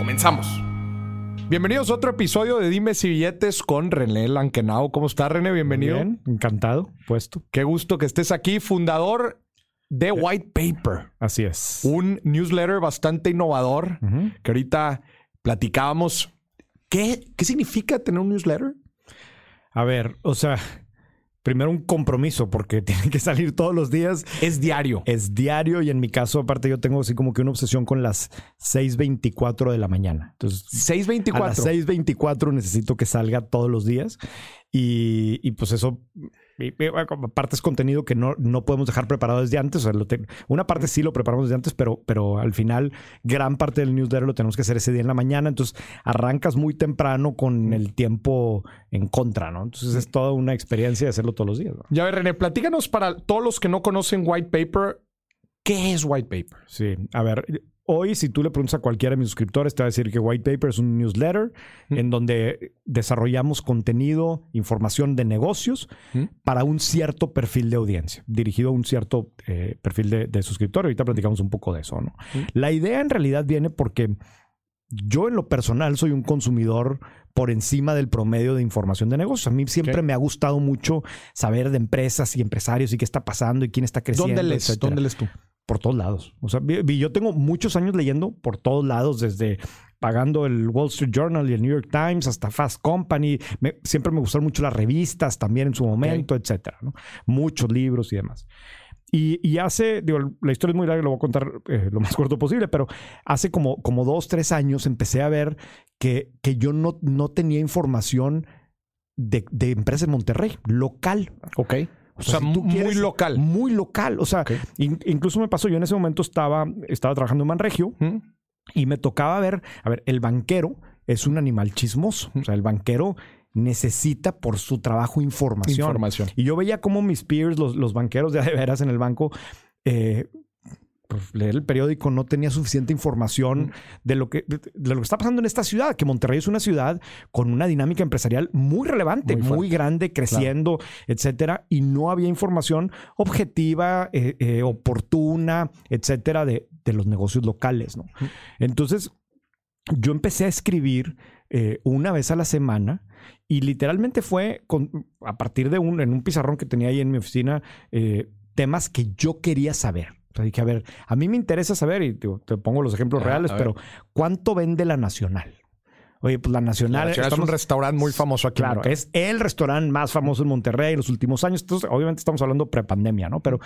Comenzamos. Bienvenidos a otro episodio de Dimes y Billetes con René Lankenau. ¿Cómo está René? Bienvenido. Bien, encantado, puesto. Qué gusto que estés aquí, fundador de White Paper. Así es. Un newsletter bastante innovador que ahorita platicábamos. ¿Qué, ¿Qué significa tener un newsletter? A ver, o sea, primero un compromiso porque tiene que salir todos los días. Es diario. Es diario y en mi caso, aparte, yo tengo así como que una obsesión con las 6.24 de la mañana. Entonces, a 624. las 6.24 necesito que salga todos los días y, y pues eso... aparte es contenido que no, no podemos dejar preparado desde antes. O sea, lo te- una parte sí lo preparamos desde antes, pero, pero al final gran parte del newsletter lo tenemos que hacer ese día en la mañana. Entonces arrancas muy temprano con el tiempo en contra, ¿no? Entonces es toda una experiencia de hacerlo todos los días. ¿no? Ya ver, René, platícanos para todos los que no conocen White Paper, ¿qué es White Paper? Sí, a ver, hoy si tú le preguntas a cualquiera de mis suscriptores, te va a decir que White Paper es un newsletter Mm. en donde desarrollamos contenido, información de negocios Mm. para un cierto perfil de audiencia, dirigido a un cierto eh, perfil de, de suscriptor. Ahorita platicamos un poco de eso, ¿no? Mm. La idea en realidad viene porque yo en lo personal soy un consumidor por encima del promedio de información de negocios. A mí siempre me ha gustado mucho saber de empresas y empresarios y qué está pasando y quién está creciendo. ¿Dónde lees? ¿Dónde lees tú? Por todos lados. O sea, yo tengo muchos años leyendo por todos lados, desde pagando el Wall Street Journal y el New York Times hasta Fast Company. Me- siempre me gustaron mucho las revistas también en su momento, etcétera. ¿no? Muchos libros y demás. Y, y hace, digo, la historia es muy larga, lo voy a contar eh, lo más corto posible, pero hace como, como dos, tres años empecé a ver que, que yo no, no tenía información de, de empresas en Monterrey, local. Ok. O sea, si muy local. Muy local. O sea, in- incluso me pasó, yo en ese momento estaba, estaba trabajando en Manregio ¿Mm? y me tocaba ver, a ver, el banquero es un animal chismoso. O sea, el banquero necesita por su trabajo información. Información. Y yo veía como mis peers, los, los banqueros de veras en el banco, eh, pues, leer el periódico no tenía suficiente información de lo que de lo que está pasando en esta ciudad, que Monterrey es una ciudad con una dinámica empresarial muy relevante, Muy grande, creciendo, etcétera, y no había información objetiva, eh, eh, oportuna, etcétera, de, de los negocios locales, ¿no? Entonces, yo empecé a escribir eh, una vez a la semana y literalmente fue con- a partir de un, en un pizarrón que tenía ahí en mi oficina, temas que yo quería saber. O sea, dije, a ver, a mí me interesa saber, y digo, te pongo los ejemplos Ah, reales, pero ¿cuánto vende la Nacional? Oye, pues la Nacional, La Nacional es un estamos- restaurante muy famoso aquí. Claro, es el restaurante más famoso en Monterrey en los últimos años. Entonces, obviamente estamos hablando prepandemia, ¿no? Pero,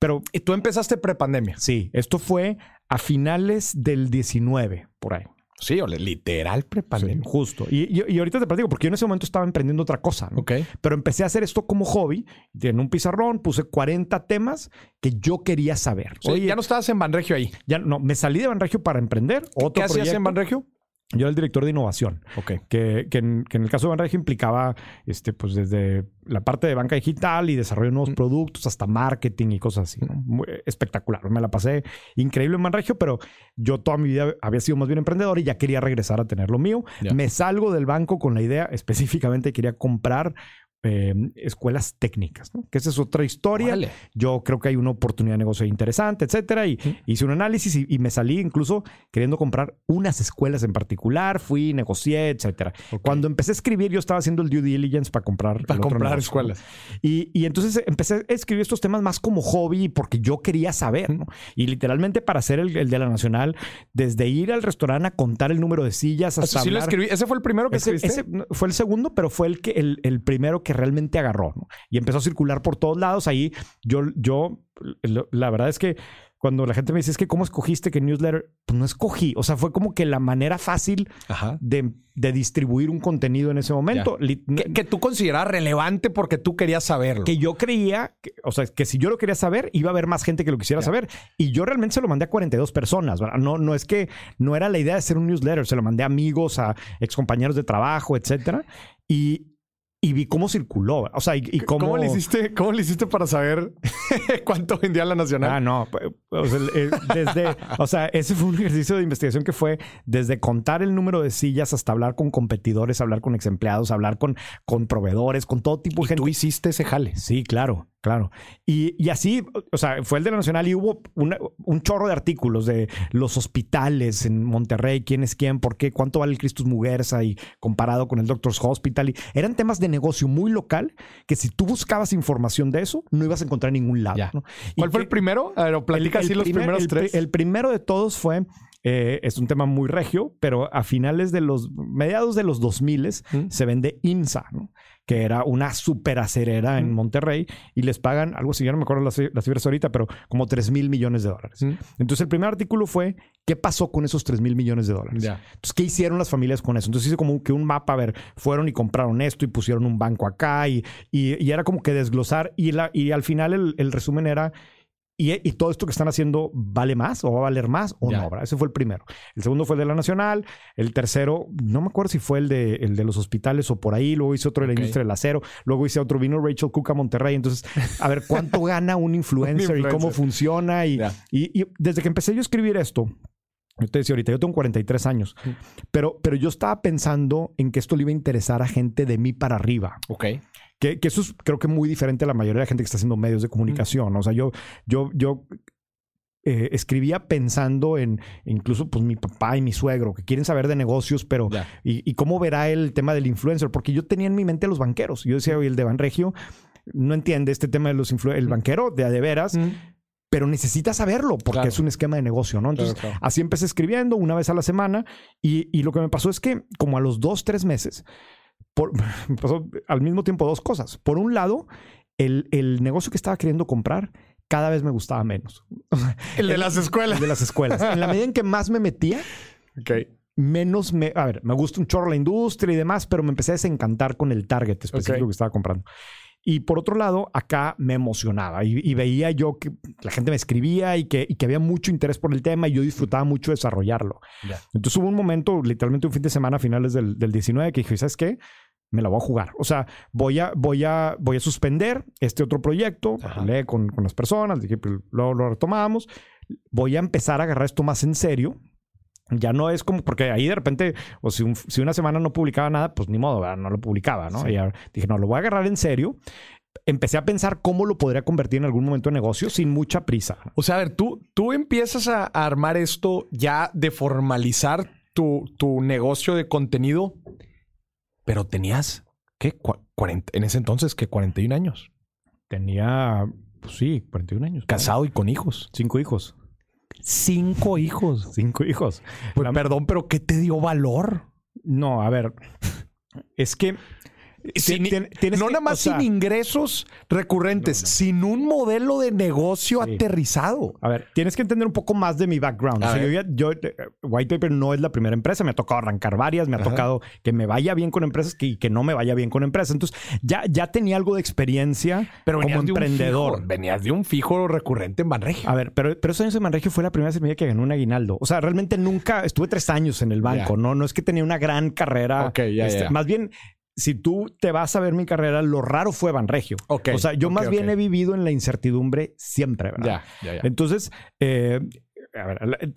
pero Y tú empezaste prepandemia. sí, esto fue a finales del 19, por ahí. Sí, ole, literal Sí, prepandemia. justo. Y, y- y ahorita te platico, porque yo en ese momento estaba emprendiendo otra cosa, ¿no? Ok. Pero empecé a hacer esto como hobby. En un pizarrón puse 40 temas que yo quería saber. Sí, Oye, ya no estabas en Banregio ahí. ya no, me salí de Banregio para emprender. Otro ¿Qué hacías proyecto. en Banregio? Yo era el director de innovación. Ok. que, que en, que en el caso de Banregio implicaba este, pues desde la parte de banca digital y desarrollo de nuevos Mm. productos hasta marketing y cosas así. ¿no? Muy- espectacular. Me la pasé increíble en Banregio, pero yo toda mi vida había sido más bien emprendedor y ya quería regresar a tener lo mío. Me salgo del banco con la idea, específicamente quería comprar eh, escuelas técnicas, ¿no? que esa es otra historia. Órale. Yo creo que hay una oportunidad de negocio interesante, etcétera. Y Ujú. hice un análisis y, y me salí incluso queriendo comprar unas escuelas en particular. Fui, negocié, etcétera. Ok. Cuando empecé a escribir, yo estaba haciendo el due diligence para comprar. Para comprar escuelas. Y, y entonces empecé a escribir estos temas más como hobby porque yo quería saber, ¿no? Y literalmente para hacer el, el de la Nacional, desde ir al restaurante a contar el número de sillas hasta sí lo hablar- escribí. ¿Ese fue el primero que ese, escribiste? ese fue el segundo, pero fue el que el, el primero que realmente agarró, ¿no? Y empezó a circular por todos lados. Ahí yo, yo, la verdad es que cuando la gente me dice, es que ¿cómo escogiste que newsletter? Pues no escogí. O sea, fue como que la manera fácil de, distribuir un contenido en ese momento. Que, tú consideras relevante porque tú querías saberlo. Que yo creía, o sea, que si yo lo quería saber, iba a haber más gente que lo quisiera saber. Y yo realmente se lo mandé a 42 personas. No, no es que no era la idea de hacer un newsletter. Se lo mandé a amigos, a excompañeros de trabajo, etcétera. Y, y vi cómo circuló. O sea, y, cómo... ¿Cómo le hiciste, cómo le hiciste para saber cuánto vendía la Nacional? Ah, no. Pues, o sea, eh, desde, o sea, ese fue un ejercicio de investigación que fue desde contar el número de sillas hasta hablar con competidores, hablar con ex empleados, hablar con, con proveedores, con todo tipo de gente. Tú hiciste ese jale. Sí, claro. Claro. Y, y, así, o sea, fue el de la Nacional y hubo un chorro de artículos de los hospitales en Monterrey, quién es quién, por qué, cuánto vale el Christus Muguerza y comparado con el Doctor's Hospital. Y eran temas de negocio muy local que si tú buscabas información de eso, no ibas a encontrar en ningún lado. ¿Cuál fue el primero? A ver, platica así los primeros tres. El primero de todos fue eh, es un tema muy regio, pero a finales de los, mediados de los 2000 mm. se vende INSA, ¿no? que era una super acerera en Monterrey y les pagan algo así, ya no me acuerdo las, cifras ahorita, pero como 3 mil millones de dólares. Entonces el primer artículo fue, ¿qué pasó con esos 3 mil millones de dólares? Entonces, ¿qué hicieron las familias con eso? Entonces hice como que un mapa, a ver, fueron y compraron esto y pusieron un banco acá y, y, era como que desglosar y, la, y al final el, el resumen era y, todo esto que están haciendo vale más o va a valer más o no. Ese fue el primero. El segundo fue el de la Nacional. El tercero, no me acuerdo si fue el de, el de los hospitales o por ahí. Luego hice otro de la industria del acero. Luego hice otro. Vino Rachel Cook a Monterrey. Entonces, a ver cuánto gana un influencer, y cómo funciona. Y, y, desde que empecé yo a escribir esto, yo te decía ahorita, yo tengo 43 años, pero, pero yo estaba pensando en que esto le iba a interesar a gente de mí para arriba. Ok. Que, eso es creo que muy diferente a la mayoría de la gente que está haciendo medios de comunicación. O sea, yo, yo, yo eh, escribía pensando en incluso pues mi papá y mi suegro que quieren saber de negocios, pero y, cómo verá el tema del influencer, porque yo tenía en mi mente a los banqueros. Yo decía, oye, el de Banregio no entiende este tema de los influencers, el banquero de, de veras. Pero necesita saberlo porque es un esquema de negocio, ¿no? Entonces, así empecé escribiendo una vez a la semana y, y lo que me pasó es que como a los dos, tres meses, por, pasó al mismo tiempo dos cosas. Por un lado, el, el, negocio que estaba queriendo comprar cada vez me gustaba menos. El de las escuelas. El de las escuelas. En la medida en que más me metía, menos me... A ver, me gusta un chorro la industria y demás, pero me empecé a desencantar con el target específico que estaba comprando. Y por otro lado, acá me emocionaba y, veía yo que la gente me escribía y que, y que, había mucho interés por el tema y yo disfrutaba mucho desarrollarlo. Entonces hubo un momento, literalmente un fin de semana a finales del, del 19, que dije, ¿sabes qué? me la voy a jugar. O sea, voy a, voy a, voy a suspender este otro proyecto, hablé con, con, las personas, dije, pues, lo, lo retomamos, voy a empezar a agarrar esto más en serio. Ya no es como, porque ahí de repente, o si, si una semana no publicaba nada, pues ni modo, no lo publicaba, ¿no? Y dije, no, lo voy a agarrar en serio empecé a pensar cómo lo podría convertir en algún momento en negocio sin mucha prisa. O sea, a ver, tú, tú empiezas a, armar esto ya de formalizar tu, tu negocio de contenido pero tenías, ¿qué? 40, en ese entonces, ¿qué? 41 años. Tenía, pues sí, 41 años. Casado y con hijos. Cinco hijos. Cinco hijos. Cinco hijos. Pues, perdón, pero ¿qué te dio valor? No, a ver, es que no nada más sin ingresos recurrentes, sin un modelo de negocio aterrizado. A ver, tienes que entender un poco más de mi background. yo, eh, White Paper no es la primera empresa, me ha tocado arrancar varias, me ha tocado que me vaya bien con empresas y que, no me vaya bien con empresas. Entonces, ya, ya tenía algo de experiencia pero como emprendedor. venías de un fijo recurrente en Banregio. A ver, pero, pero esos años en Banregio fue la primera semilla que ganó un aguinaldo. O sea, realmente nunca estuve tres años en el banco, ¿no? No es que tenía una gran carrera. Ok, ya, este, Más bien si tú te vas a ver mi carrera, lo raro fue Banregio. Okay, o sea, yo más bien he vivido en la incertidumbre siempre, ¿verdad? Ya, ya, ya. Entonces, eh, a ver,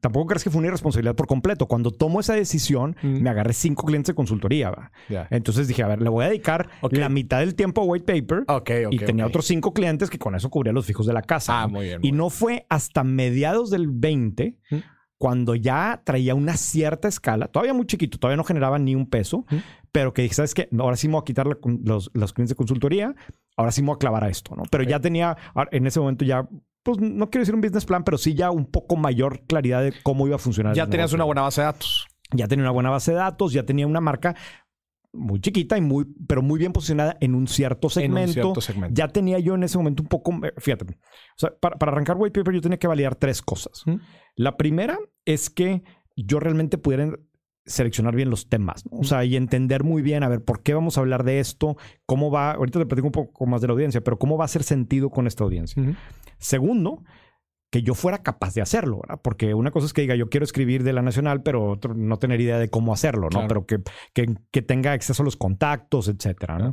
tampoco crees que fue una irresponsabilidad por completo. Cuando tomo esa decisión, mm. me agarré cinco clientes de consultoría. ¿va? Entonces dije, a ver, le voy a dedicar la mitad del tiempo a White Paper. y tenía otros cinco clientes que con eso cubría los fijos de la casa. Ah, muy bien. y no fue hasta mediados del 20 cuando ya traía una cierta escala, todavía muy chiquito, todavía no generaba ni un peso, pero que dije, ¿sabes qué? Ahora sí me voy a quitar los, los clientes de consultoría, ahora sí me voy a clavar a esto, ¿no? Pero ya tenía, en ese momento ya, pues no quiero decir un business plan, pero sí ya un poco mayor claridad de cómo iba a funcionar. Ya tenías una buena base de datos. Ya tenía una buena base de datos, ya tenía una marca muy chiquita y muy, pero muy bien posicionada en un cierto segmento. Ya tenía yo en ese momento un poco, eh, fíjate, o sea, para, arrancar White Paper yo tenía que validar tres cosas. La primera es que yo realmente pudiera seleccionar bien los temas, o sea, y entender muy bien, a ver, ¿por qué vamos a hablar de esto? ¿Cómo va? Ahorita te platico un poco más de la audiencia, pero ¿cómo va a hacer sentido con esta audiencia? Segundo, que yo fuera capaz de hacerlo, ¿verdad? Porque una cosa es que diga, yo quiero escribir de la nacional, pero no tener idea de cómo hacerlo, ¿no? Pero que, que, tenga acceso a los contactos, etcétera, ¿no?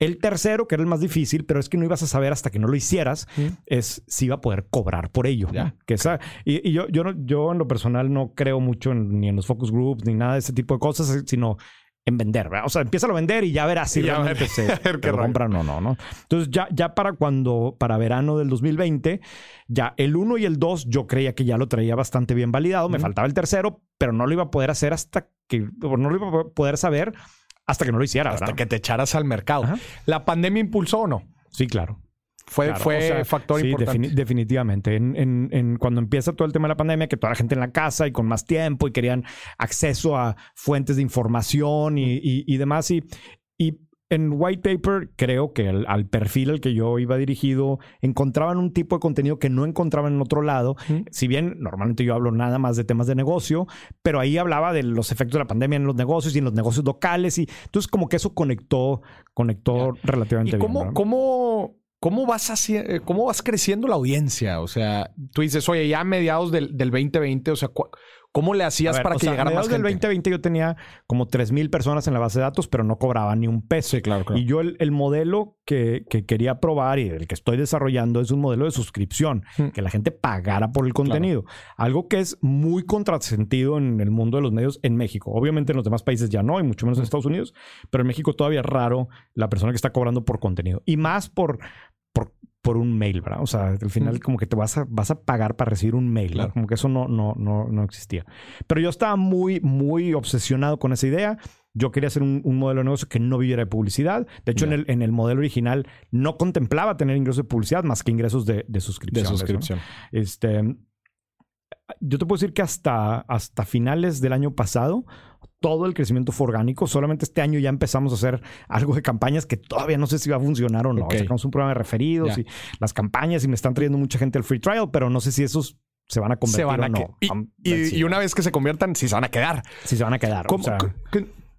El tercero, que era el más difícil, pero es que no ibas a saber hasta que no lo hicieras, es si iba a poder cobrar por ello. Que esa, y, yo, yo, yo en lo personal no creo mucho ni en los focus groups ni nada de ese tipo de cosas, sino en vender, ¿verdad? O sea, empieza a vender y ya verás si ya realmente se compran o no, ¿no? Entonces, ya, ya para cuando, para verano del 2020, ya el 1 y el 2 yo creía que ya lo traía bastante bien validado. Me faltaba el tercero, pero no lo iba a poder hacer hasta que, no lo iba a poder saber hasta que no lo hiciera. Hasta que te echaras al mercado. ¿La pandemia impulsó o no? Sí, claro. Fue, fue factor sí, importante. definitivamente. En, cuando empieza todo el tema de la pandemia, que toda la gente en la casa y con más tiempo y querían acceso a fuentes de información y, y, demás. Y, y en White Paper creo que al perfil al que yo iba dirigido encontraban un tipo de contenido que no encontraban en otro lado. Si bien normalmente yo hablo nada más de temas de negocio, pero ahí hablaba de los efectos de la pandemia en los negocios y en los negocios locales. Y entonces como que eso conectó, conectó relativamente ¿Y cómo, bien. ¿Cómo ¿Cómo vas, eh, ¿Cómo vas creciendo la audiencia? O sea, tú dices, oye, ya a mediados del, del 2020, o sea, ¿cómo le hacías para que llegara más gente? del 2020 yo tenía como 3.000 personas en la base de datos, pero no cobraba ni un peso. claro, Y yo el, modelo que, quería probar y el que estoy desarrollando es un modelo de suscripción, hmm. que la gente pagara por el contenido. Algo que es muy contrasentido en el mundo de los medios en México. Obviamente en los demás países ya no, y mucho menos en hmm. Estados Unidos, pero en México todavía es raro la persona que está cobrando por contenido. Y más por, por, un mail, ¿verdad? O sea, al final como que te vas a, vas a pagar para recibir un mail, Como que eso no, no, no, no existía. Pero yo estaba muy, muy obsesionado con esa idea. Yo quería hacer un, modelo de negocio que no viviera de publicidad. De hecho, en, el, en el modelo original no contemplaba tener ingresos de publicidad más que ingresos de, de suscripción. De suscripción. Este, yo te puedo decir que hasta, hasta finales del año pasado todo el crecimiento fue orgánico. Solamente este año ya empezamos a hacer algo de campañas que todavía no sé si va a funcionar o no. Sacamos un programa de referidos y las campañas y me están trayendo mucha gente al free trial, pero no sé si esos se van a convertir o no. Y, una vez que se conviertan, sí se van a quedar. Sí se van a quedar.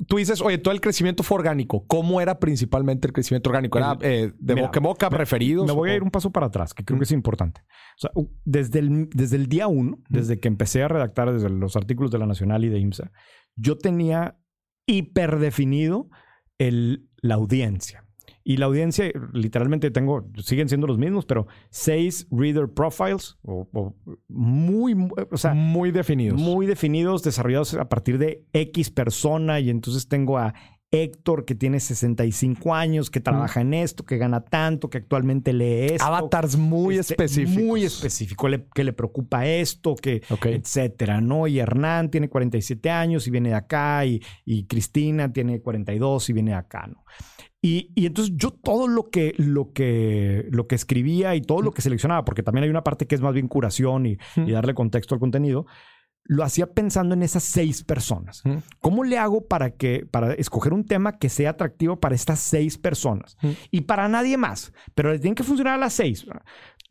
Tú dices, oye, todo el crecimiento fue orgánico. ¿Cómo era principalmente el crecimiento orgánico? ¿Era eh, de boca en boca, referidos? Me voy a ir un paso para atrás, que creo que es importante. O sea, desde el, desde el día uno, desde que empecé a redactar desde los artículos de la Nacional y de IMSA, yo tenía hiperdefinido el, la audiencia. Y la audiencia, literalmente tengo, siguen siendo los mismos, pero seis reader profiles, o, muy, o sea, muy definidos. Muy definidos, desarrollados a partir de X persona. Y entonces tengo a Héctor, que tiene 65 años, que trabaja en esto, que gana tanto, que actualmente lee esto. Avatars muy este, específicos. Muy específico, que le preocupa esto, que etcétera, ¿no? Y Hernán tiene 47 años y viene de acá, y, Cristina tiene 42 y viene de acá, ¿no? Y, entonces yo todo lo que, lo, que, lo que escribía y todo lo que seleccionaba, porque también hay una parte que es más bien curación y, y darle contexto al contenido, lo hacía pensando en esas seis personas. ¿Cómo le hago para que para escoger un tema que sea atractivo para estas seis personas y para nadie más? Pero le tienen que funcionar a las seis.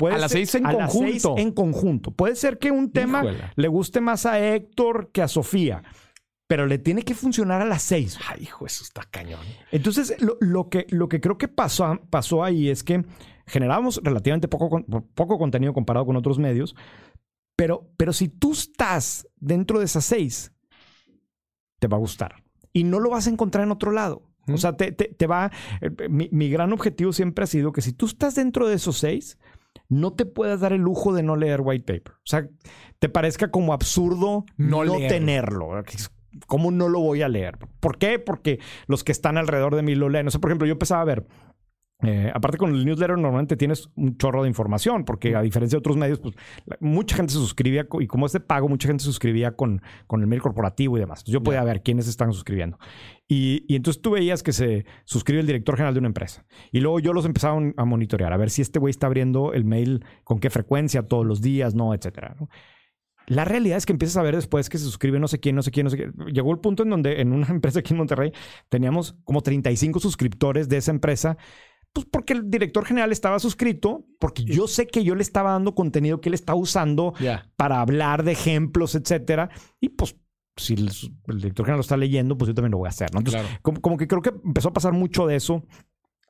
a las seis en conjunto. en conjunto. Puede ser que un tema le guste más a Héctor que a Sofía. Pero le tiene que funcionar a las seis. Ay, hijo, eso está cañón. Entonces, lo, que, lo que creo que pasó, pasó ahí es que generábamos relativamente poco, poco contenido comparado con otros medios, pero, pero si tú estás dentro de esas seis, te va a gustar. Y no lo vas a encontrar en otro lado. O sea, te, te, va. Eh, mi, mi, gran objetivo siempre ha sido que si tú estás dentro de esos seis, no te puedas dar el lujo de no leer white paper. O sea, te parezca como absurdo no, tenerlo. ¿Cómo no lo voy a leer? ¿Por qué? Porque los que están alrededor de mí lo leen. O sea, por ejemplo, yo empezaba a ver eh, aparte con el newsletter normalmente tienes un chorro de información, porque a diferencia de otros medios, pues mucha gente se suscribía y como es de pago, mucha gente se suscribía con, con el mail corporativo y demás. yo podía ver quiénes están suscribiendo. Y, y, entonces tú veías que se suscribe el director general de una empresa. Y luego yo los empezaba a monitorear, a ver si este güey está abriendo el mail con qué frecuencia, todos los días, no, etcétera. La realidad es que empiezas a ver después que se suscribe no sé quién, no sé quién, no sé quién. Llegó el punto en donde en una empresa aquí en Monterrey teníamos como 35 suscriptores de esa empresa. Pues porque el director general estaba suscrito, porque yo sé que yo le estaba dando contenido que él estaba usando para hablar de ejemplos, etcétera. Y pues, si el, el director general lo está leyendo, pues yo también lo voy a hacer, ¿no? Entonces, Claro. como, como que creo que empezó a pasar mucho de eso.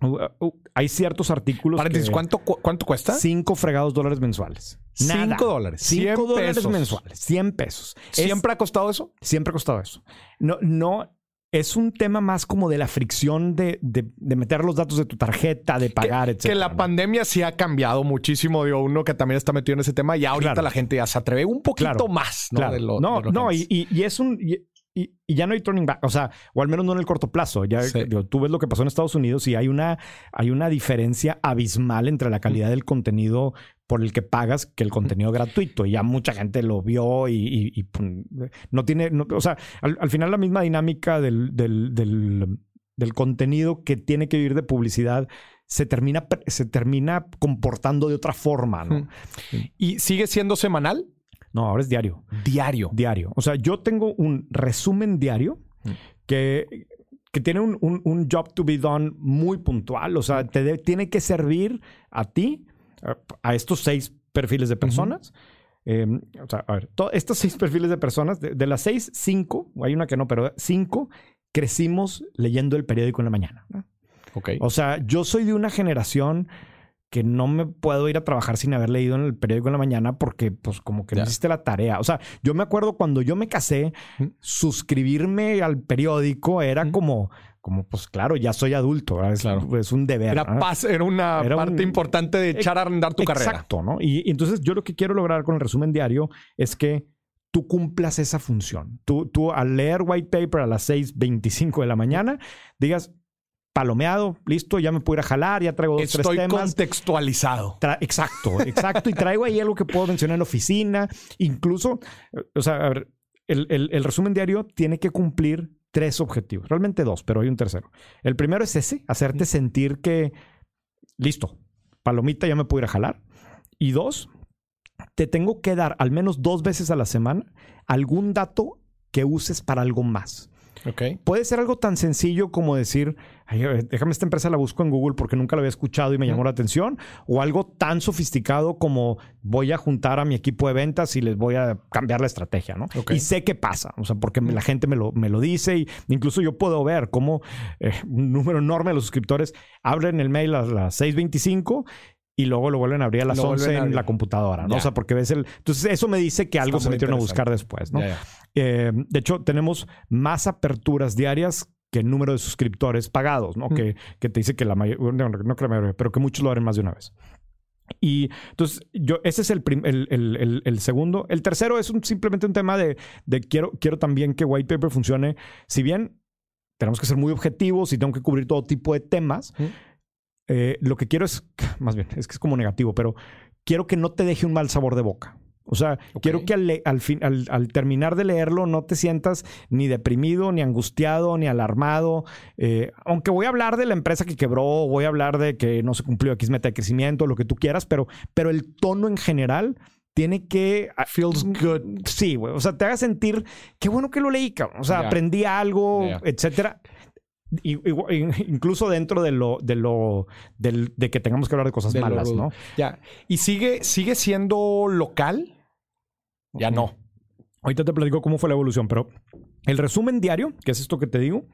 Uh, uh, hay ciertos artículos. Que- ¿cuánto, cu- ¿cuánto cuesta? Cinco fregados dólares mensuales. Nada. Cinco dólares. Cinco 100 dólares pesos. mensuales. 100 pesos. Es- ¿Siempre ha costado eso? siempre ha costado eso. No, no. Es un tema más como de la fricción de, de- de meter los datos de tu tarjeta, de pagar, etcétera. que la ¿no? pandemia sí ha cambiado muchísimo. Digo, uno que también está metido en ese tema. Ya ahorita Claro. la gente ya se atreve un poquito Claro. más, ¿no? Claro. De lo- no, de lo que no, y, y- y es un. y- y- y ya no hay turning back, o sea, o al menos no en el corto plazo. Ya Sí. digo, tú ves lo que pasó en Estados Unidos y hay una, hay una diferencia abismal entre la calidad del contenido por el que pagas que el contenido gratuito. Y ya mucha gente lo vio y, y- no tiene, no- o sea, al, al final la misma dinámica del, del, del, del contenido que tiene que vivir de publicidad se termina, se termina comportando de otra forma, ¿no? ¿Y sigue siendo semanal? No, ahora es diario. Diario. Diario. O sea, yo tengo un resumen diario que, que tiene un, un- un job to be done muy puntual. O sea, te de- tiene que servir a ti, a, a estos seis perfiles de personas. Eh, o sea, a ver, to- estos seis perfiles de personas, de, de las seis, cinco, hay una que no, pero cinco, crecimos leyendo el periódico en la mañana. ¿no? Ok. O sea, yo soy de una generación que no me puedo ir a trabajar sin haber leído en el periódico en la mañana porque pues como que no Ya. hiciste la tarea. O sea, yo me acuerdo cuando yo me casé, Ujú. suscribirme al periódico era Ujú. como, como pues claro, ya soy adulto, es, Claro. es un deber. Era, pas- era una Era un- parte importante de echar a andar tu carrera. Exacto, ¿no? Y, y entonces yo lo que quiero lograr con el resumen diario es que tú cumplas esa función. Tú, tú al leer white paper a las 6.25 de la mañana, digas, palomeado, listo, ya me puedo ir a jalar, ya traigo dos, Estoy tres temas. contextualizado. Tra- exacto, exacto. Y traigo ahí algo que puedo mencionar en la oficina. Incluso, o sea, a ver, el, el- el resumen diario tiene que cumplir tres objetivos. Realmente dos, pero hay un tercero. El primero es ese, hacerte sentir que, listo, palomita, ya me puedo ir a jalar. Y dos, te tengo que dar al menos dos veces a la semana algún dato que uses para algo más. Puede ser algo tan sencillo como decir, "Ay, a ver, déjame esta empresa la busco en Google porque nunca la había escuchado y me llamó la atención, o algo tan sofisticado como voy a juntar a mi equipo de ventas y les voy a cambiar la estrategia, ¿no? Y sé qué pasa, o sea, porque la gente me lo, me lo dice y incluso yo puedo ver cómo eh, un número enorme de los suscriptores abren el mail a las 6.25 y luego lo vuelven a abrir a las Lo vuelven 11 a en la computadora, ¿no? O sea, porque ves el... Entonces eso me dice que algo Está se metieron a buscar después, ¿no? Eh, de hecho, tenemos más aperturas diarias que el número de suscriptores pagados, ¿no? Mm. Que, que te dice que la mayoría, no, no que la mayoría, pero que muchos lo harán más de una vez. Y entonces, yo, ese es el, prim- el, el- el- el segundo. El tercero es un- simplemente un tema de, de quiero, quiero también que White Paper funcione. Si bien tenemos que ser muy objetivos y tengo que cubrir todo tipo de temas. Eh, lo que quiero es, más bien, es que es como negativo, pero quiero que no te deje un mal sabor de boca. O sea, quiero que al, al, fin, al, al terminar de leerlo no te sientas ni deprimido, ni angustiado, ni alarmado. Eh, aunque voy a hablar de la empresa que quebró, voy a hablar de que no se cumplió X meta de crecimiento, lo que tú quieras, pero, pero el tono en general tiene que... Feels good. Sí, güey. O sea, te haga sentir qué bueno que lo leí, cabrón. O sea, aprendí algo, etcétera. Incluso dentro de lo, de lo, del- de que tengamos que hablar de cosas De malas. ¿no? Ya. ¿Y sigue, sigue siendo local? Ya no. Ahorita te platico cómo fue la evolución, pero el resumen diario, que es esto que te digo,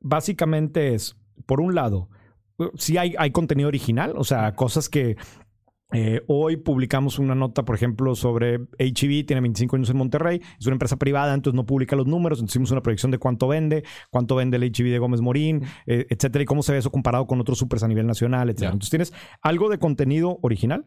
básicamente es, por un lado, sí hay, hay contenido original, o sea, cosas que eh, hoy publicamos una nota, por ejemplo, sobre HEB, tiene 25 años en Monterrey, es una empresa privada, entonces no publica los números, entonces hicimos una proyección de cuánto vende, cuánto vende el HEB de Gómez Morín, eh, etcétera, y cómo se ve eso comparado con otros supers a nivel nacional, etcétera. Entonces tienes algo de contenido original,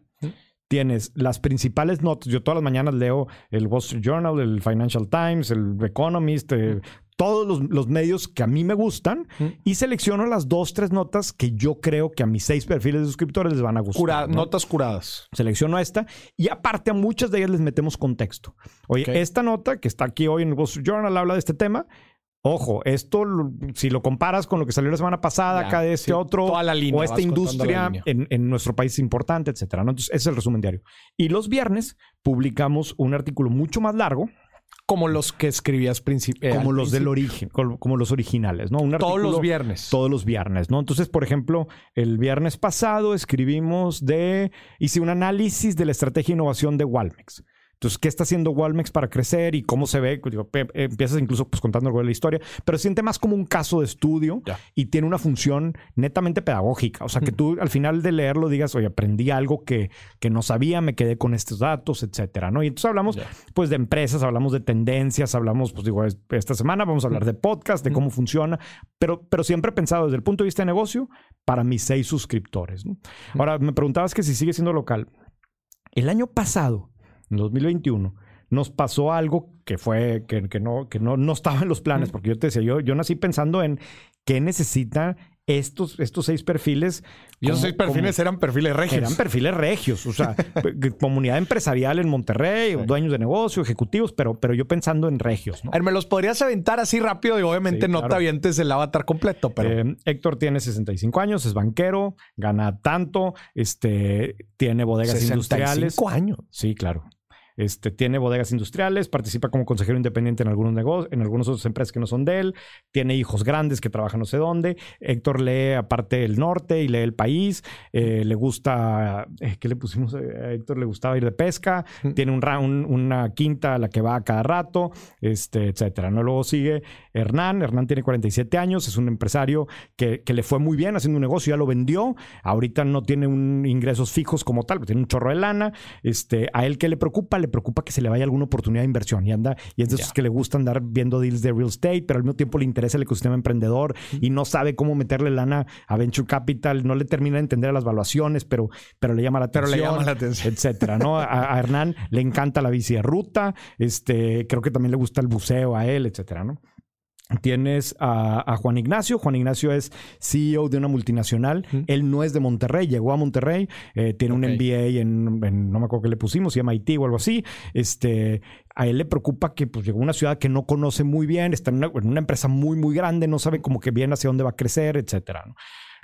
tienes las principales notas. Yo todas las mañanas leo el Wall Street Journal, el Financial Times, el Economist, eh, todos los, los medios que a mí me gustan Ujú. y selecciono las dos, tres notas que yo creo que a mis seis perfiles de suscriptores les van a gustar. Cura- ¿no? Notas curadas. Selecciono esta y aparte a muchas de ellas les metemos contexto. Oye, Ok. esta nota que está aquí hoy en el Wall Street Journal habla de este tema. Ojo, esto, si lo comparas con lo que salió la semana pasada, Ya, acá de este sí, otro, toda la línea, o esta industria en, en nuestro país es importante, etcétera. ¿no? Entonces, ese es el resumen diario. Y los viernes publicamos un artículo mucho más largo, Como los que escribías princip- eh, como los del origen, como, como los originales, ¿no? Un Todos los viernes. todos los viernes, ¿no? Entonces, por ejemplo, el viernes pasado escribimos de, hice un análisis de la estrategia de innovación de Walmex. Entonces, ¿qué está haciendo Walmex para crecer y cómo se ve? Digo, pe- eh, empiezas incluso pues, contando algo de la historia, pero se siente más como un caso de estudio Ya. y tiene una función netamente pedagógica. O sea, que tú al final de leerlo digas, oye, aprendí algo que, que no sabía, me quedé con estos datos, etcétera, ¿no? Y entonces hablamos Ya. pues de empresas, hablamos de tendencias, hablamos, pues digo, es- esta semana vamos a hablar de podcast, de cómo funciona, pero, pero siempre he pensado desde el punto de vista de negocio para mis seis suscriptores. ¿no? Ahora, me preguntabas que si sigue siendo local. El año pasado, en 2021, nos pasó algo que fue, que, que no, que no, no estaba en los planes, porque yo te decía, yo, yo nací pensando en qué necesita estos, estos seis perfiles. Y esos como- seis perfiles eran perfiles regios. eran perfiles regios, o sea, comunidad empresarial en Monterrey, dueños de negocio, ejecutivos, pero, pero yo pensando en regios, ¿no? A ver, me los podrías aventar así rápido y obviamente Sí, no claro. te avientes el avatar completo, pero Eh, Héctor tiene 65 años, es banquero, gana tanto, este, tiene bodegas 65 industriales. años. Sí, claro. Este, tiene bodegas industriales, participa como consejero independiente en algunos negocios, en algunas otras empresas que no son de él, tiene hijos grandes que trabajan no sé dónde. Héctor lee aparte el norte y lee el país, eh, le gusta, eh, ¿qué le pusimos? a Héctor le gustaba ir de pesca, Mm. tiene un- una quinta a la que va a cada rato, este, etcétera. ¿no? Luego sigue Hernán, Hernán tiene 47 años, es un empresario que, que le fue muy bien haciendo un negocio, ya lo vendió, ahorita no tiene un ingresos fijos como tal, pero tiene un chorro de lana. Este, a él que le preocupa, le preocupa que se le vaya alguna oportunidad de inversión y anda, y es de esos que le gusta andar viendo deals de real estate, pero al mismo tiempo le interesa el ecosistema emprendedor y no sabe cómo meterle lana a venture capital, no le termina de entender las valuaciones, pero, pero le llama la Pero atención. le llama la atención. Etcétera, ¿no? A, a Hernán le encanta la bici de ruta, este, creo que también le gusta el buceo a él, etcétera, ¿no? Tienes a, a Juan Ignacio. Juan Ignacio es CEO de una multinacional. Él no es de Monterrey, llegó a Monterrey, eh, tiene un MBA en, en- no me acuerdo qué le pusimos, si MIT o algo así. Este, a él le preocupa que pues, llegó a una ciudad que no conoce muy bien, está en una, en una empresa muy, muy grande, no sabe como que bien hacia dónde va a crecer, etcétera. ¿no?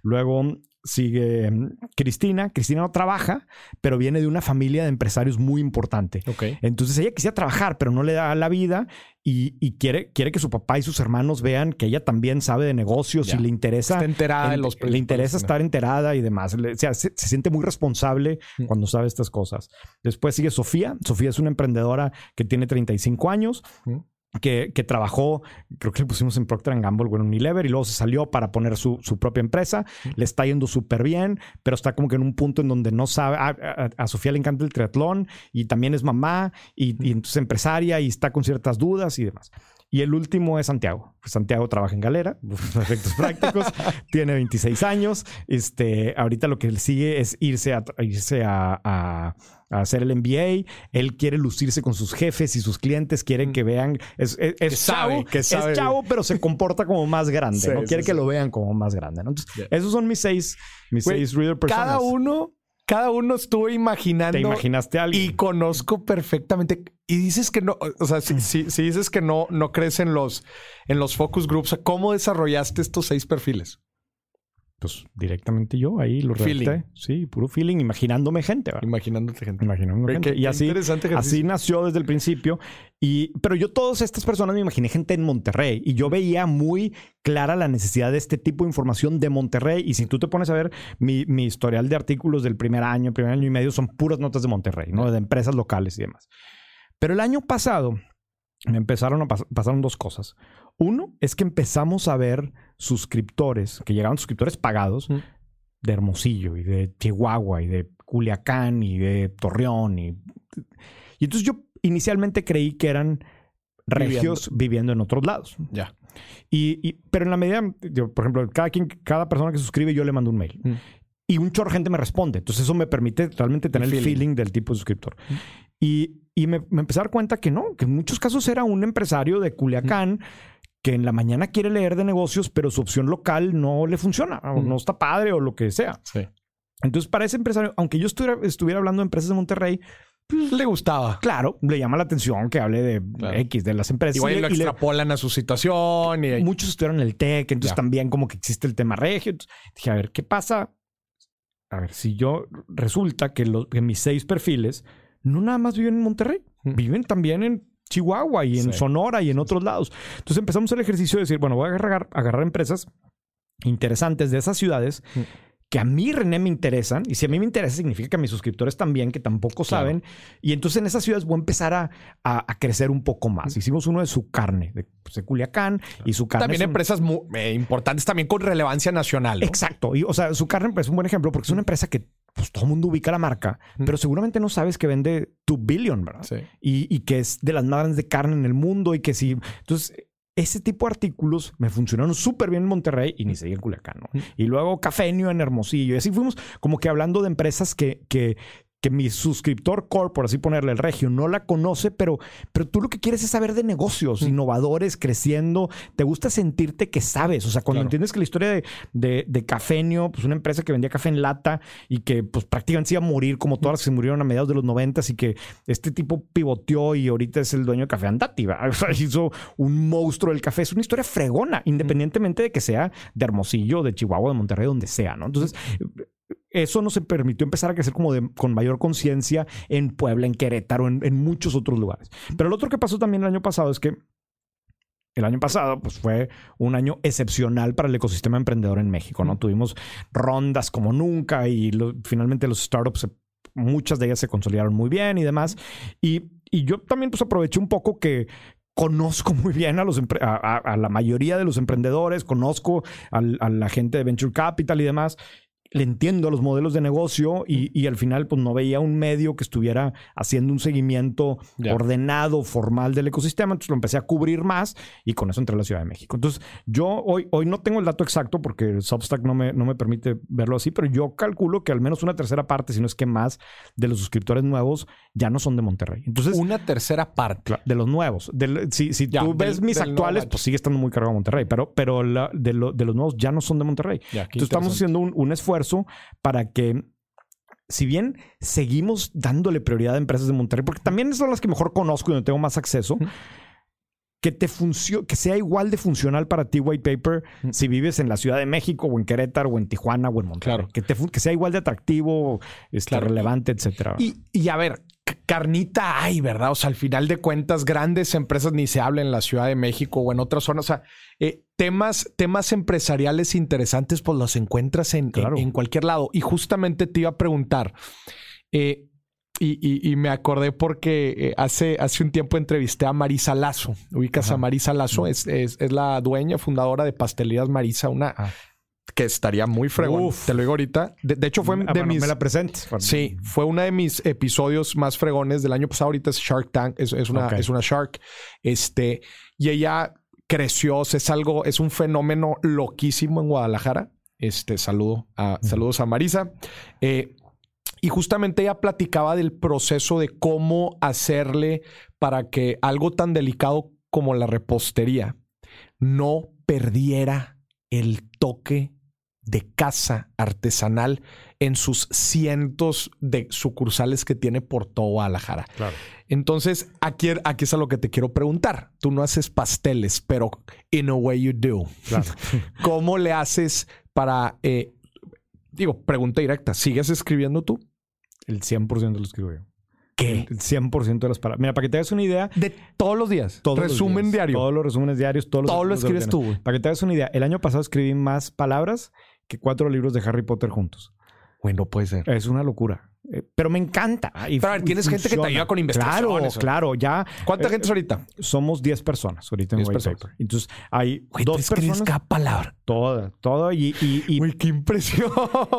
Luego sigue mm, Cristina. Cristina no trabaja, pero viene de una familia de empresarios muy importante. Ok. Entonces ella quisiera trabajar, pero no le da la vida y, y quiere, quiere que su papá y sus hermanos vean que ella también sabe de negocios Ya. y le interesa. Está enterada de ent- los le interesa estar enterada y demás. Le- o sea, se, se siente muy responsable Mm. cuando sabe estas cosas. Después sigue Sofía. Sofía es una emprendedora que tiene 35 años. Mm. Que, que trabajó, creo que le pusimos en Procter Gamble o en Unilever y luego se salió para poner su, su propia empresa. Le está yendo súper bien, pero está como que en un punto en donde no sabe. A, a- a Sofía le encanta el triatlón y también es mamá y, y entonces empresaria y está con ciertas dudas y demás. Y el último es Santiago. Pues Santiago trabaja en Galera, efectos prácticos, tiene 26 años. Este, ahorita lo que le sigue es irse a, irse a, a- a hacer el MBA. Él quiere lucirse con sus jefes y sus clientes, quieren que vean. Es, es, es Que sabe, chavo, que sabe. es chavo, pero se comporta como más grande. Sí, ¿no? Quiere sí. que lo vean como más grande. ¿no? Entonces, Ya. esos son mis seis, mis seis reader personas. Cada uno, cada uno estuvo imaginando. ¿Te imaginaste a alguien? Y conozco perfectamente. Y dices que no, o sea, si, si- si dices que no, no crees en los, en los focus groups, ¿cómo desarrollaste estos seis perfiles? Pues directamente yo ahí lo redacté. Sí, puro feeling, imaginándome gente. ¿verdad? Imaginándote gente. Imaginándome gente. qué- y qué así, así nació desde el principio. Y, pero yo, todas estas personas me imaginé gente en Monterrey y yo veía muy clara la necesidad de este tipo de información de Monterrey. Y si tú te pones a ver mi, mi historial de artículos del primer año, primer año y medio, son puras notas de Monterrey, ¿no? De empresas locales y demás. Pero el año pasado me empezaron a pas- pasaron dos cosas. Uno es que empezamos a ver suscriptores, que llegaban suscriptores pagados Mm. de Hermosillo y de Chihuahua y de Culiacán y de Torreón. Y, y entonces yo inicialmente creí que eran regios viviendo, en otros lados. Ya. Y, y- pero en la medida, yo, por ejemplo, cada, quien, cada persona que suscribe yo le mando un mail. Mm. Y un chorro de gente me responde. Entonces eso me permite realmente tener el feeling. feeling, del tipo de suscriptor. Y, y me, me empecé a dar cuenta que no, que en muchos casos era un empresario de Culiacán que en la mañana quiere leer de negocios, pero su opción local no le funciona, o no está padre o lo que sea. Sí. Entonces, para ese empresario, aunque yo estuviera, estuviera hablando de empresas de Monterrey, le gustaba. Claro, le llama la atención que hable de X, de las empresas. Igual Y lo le- extrapolan a su situación. Y, muchos estudiaron el TEC, entonces Ya. también como que existe el tema regio. Entonces, dije, a ver, ¿qué pasa? A ver, si yo resulta que, los, que mis seis perfiles no nada más viven en Monterrey, Mm. viven también en Chihuahua y en Sí. Sonora y en otros lados. Entonces empezamos el ejercicio de decir, bueno, voy a agarrar, agarrar empresas interesantes de esas ciudades Mm. que a mí, René, me interesan. Y si a mí me interesa, significa que a mis suscriptores también, que tampoco Claro. saben. Y entonces en esas ciudades voy a empezar a, a- a crecer un poco más. Hicimos uno de su carne, de, pues, de Culiacán, y su carne. también un- empresas muy, eh, importantes también con relevancia nacional. ¿no? Exacto. Y, o sea, su carne es un buen ejemplo porque es una empresa que pues, todo el mundo ubica la marca, Mm. pero seguramente no sabes que vende 2 billion, ¿verdad? Sí. Y, y que es de las más grandes de carne en el mundo y que sí. Entonces, ese tipo de artículos me funcionaron súper bien en Monterrey y ni se diga en Culiacán, ¿no? Mm. Y luego Cafenio en Hermosillo. Y así fuimos como que hablando de empresas que, que, que mi suscriptor core, por así ponerle el regio, no la conoce, pero, pero tú lo que quieres es saber de negocios Mm. innovadores, creciendo. Te gusta sentirte que sabes. O sea, cuando Claro. entiendes que la historia de, de, de Cafenio, pues una empresa que vendía café en lata y que pues prácticamente iba a morir como todas las que se murieron a mediados de los noventas y que este tipo pivoteó y ahorita es el dueño de Café Andati. ¿verdad? O sea, hizo un monstruo del café. Es una historia fregona, independientemente de que sea de Hermosillo, de Chihuahua, de Monterrey, donde sea, ¿no? Entonces, eso nos permitió empezar a crecer como de, con mayor conciencia en Puebla, en Querétaro, en, en muchos otros lugares. Pero lo otro que pasó también el año pasado es que el año pasado pues fue un año excepcional para el ecosistema emprendedor en México, ¿no? Tuvimos rondas como nunca y lo- finalmente los startups, muchas de ellas se consolidaron muy bien y demás. Y, y yo también pues aproveché un poco que conozco muy bien a, los a, a- a la mayoría de los emprendedores, conozco al- a la gente de Venture Capital y demás. Le entiendo a los modelos de negocio y, y al final pues no veía un medio que estuviera haciendo un seguimiento ordenado, formal del ecosistema. Entonces lo empecé a cubrir más y con eso entré a la Ciudad de México. Entonces yo hoy, hoy no tengo el dato exacto porque Substack no me, no me permite verlo así, pero yo calculo que al menos una tercera parte, si no es que más, de los suscriptores nuevos ya no son de Monterrey. Entonces, Una tercera parte. De los nuevos. Si si tú del- ves mis del actuales, pues sigue estando muy cargado Monterrey. Pero, pero la- de, lo- de los nuevos ya no son de Monterrey. Entonces estamos haciendo un, un esfuerzo para que, si bien seguimos dándole prioridad a empresas de Monterrey, porque también son las que mejor conozco y donde tengo más acceso, que te que sea igual de funcional para ti, White Paper, si vives en la Ciudad de México, o en Querétaro, o en Tijuana, o en Monterrey. Claro. Que, te, que sea igual de atractivo, este, Claro. relevante, etcétera. Y, y a ver, carnita hay, ¿verdad? O sea, al final de cuentas, grandes empresas ni se habla en la Ciudad de México o en otras zonas. O sea, eh, temas, temas empresariales interesantes, pues los encuentras en, Claro. en, en cualquier lado. Y justamente te iba a preguntar, eh, y, y- y me acordé porque eh, hace, hace un tiempo entrevisté a Marisa Lazo. Ubicas Ajá. a Marisa Lazo, es, es- es la dueña, fundadora de Pastelerías Marisa, una Ah. Que estaría muy fregón. Uf. Te lo digo ahorita. De, de hecho, fue Ah, de bueno, mis. me la presentes. Sí, fue uno de mis episodios más fregones del año pasado. Ahorita es Shark Tank, es, es una, es una Shark. Este, y ella creció, es algo, es un fenómeno loquísimo en Guadalajara. Este, saludo a, saludos a Marisa. Eh, y justamente ella platicaba del proceso de cómo hacerle para que algo tan delicado como la repostería no perdiera el toque de casa artesanal en sus cientos de sucursales que tiene por todo Guadalajara. Claro. Entonces, aquí, aquí es a lo que te quiero preguntar. Tú no haces pasteles, pero in a way you do. Claro. ¿Cómo le haces para, eh, digo, pregunta directa, ¿sigues escribiendo tú? El 100% lo escribo yo. ¿Qué? El 100% de las palabras. Mira, para que te hagas una idea, De todos los días. todos los Resumen días, diario. Todos los resúmenes diarios, todos los Todo lo escribes tú. Para que te hagas una idea, el año pasado escribí más palabras que cuatro libros de Harry Potter juntos. Güey, no puede ser. Es una locura. Eh, Pero me encanta. Y Pero a ver, tienes gente que te ayuda con Claro, investigaciones, ¿o? claro. Ya ¿Cuánta eh, gente es ahorita? somos 10 personas ahorita en 10 White. Paper. Entonces, hay tú dos personas. cada palabra. Toda, todo. Y, y- y Güey, qué impresión.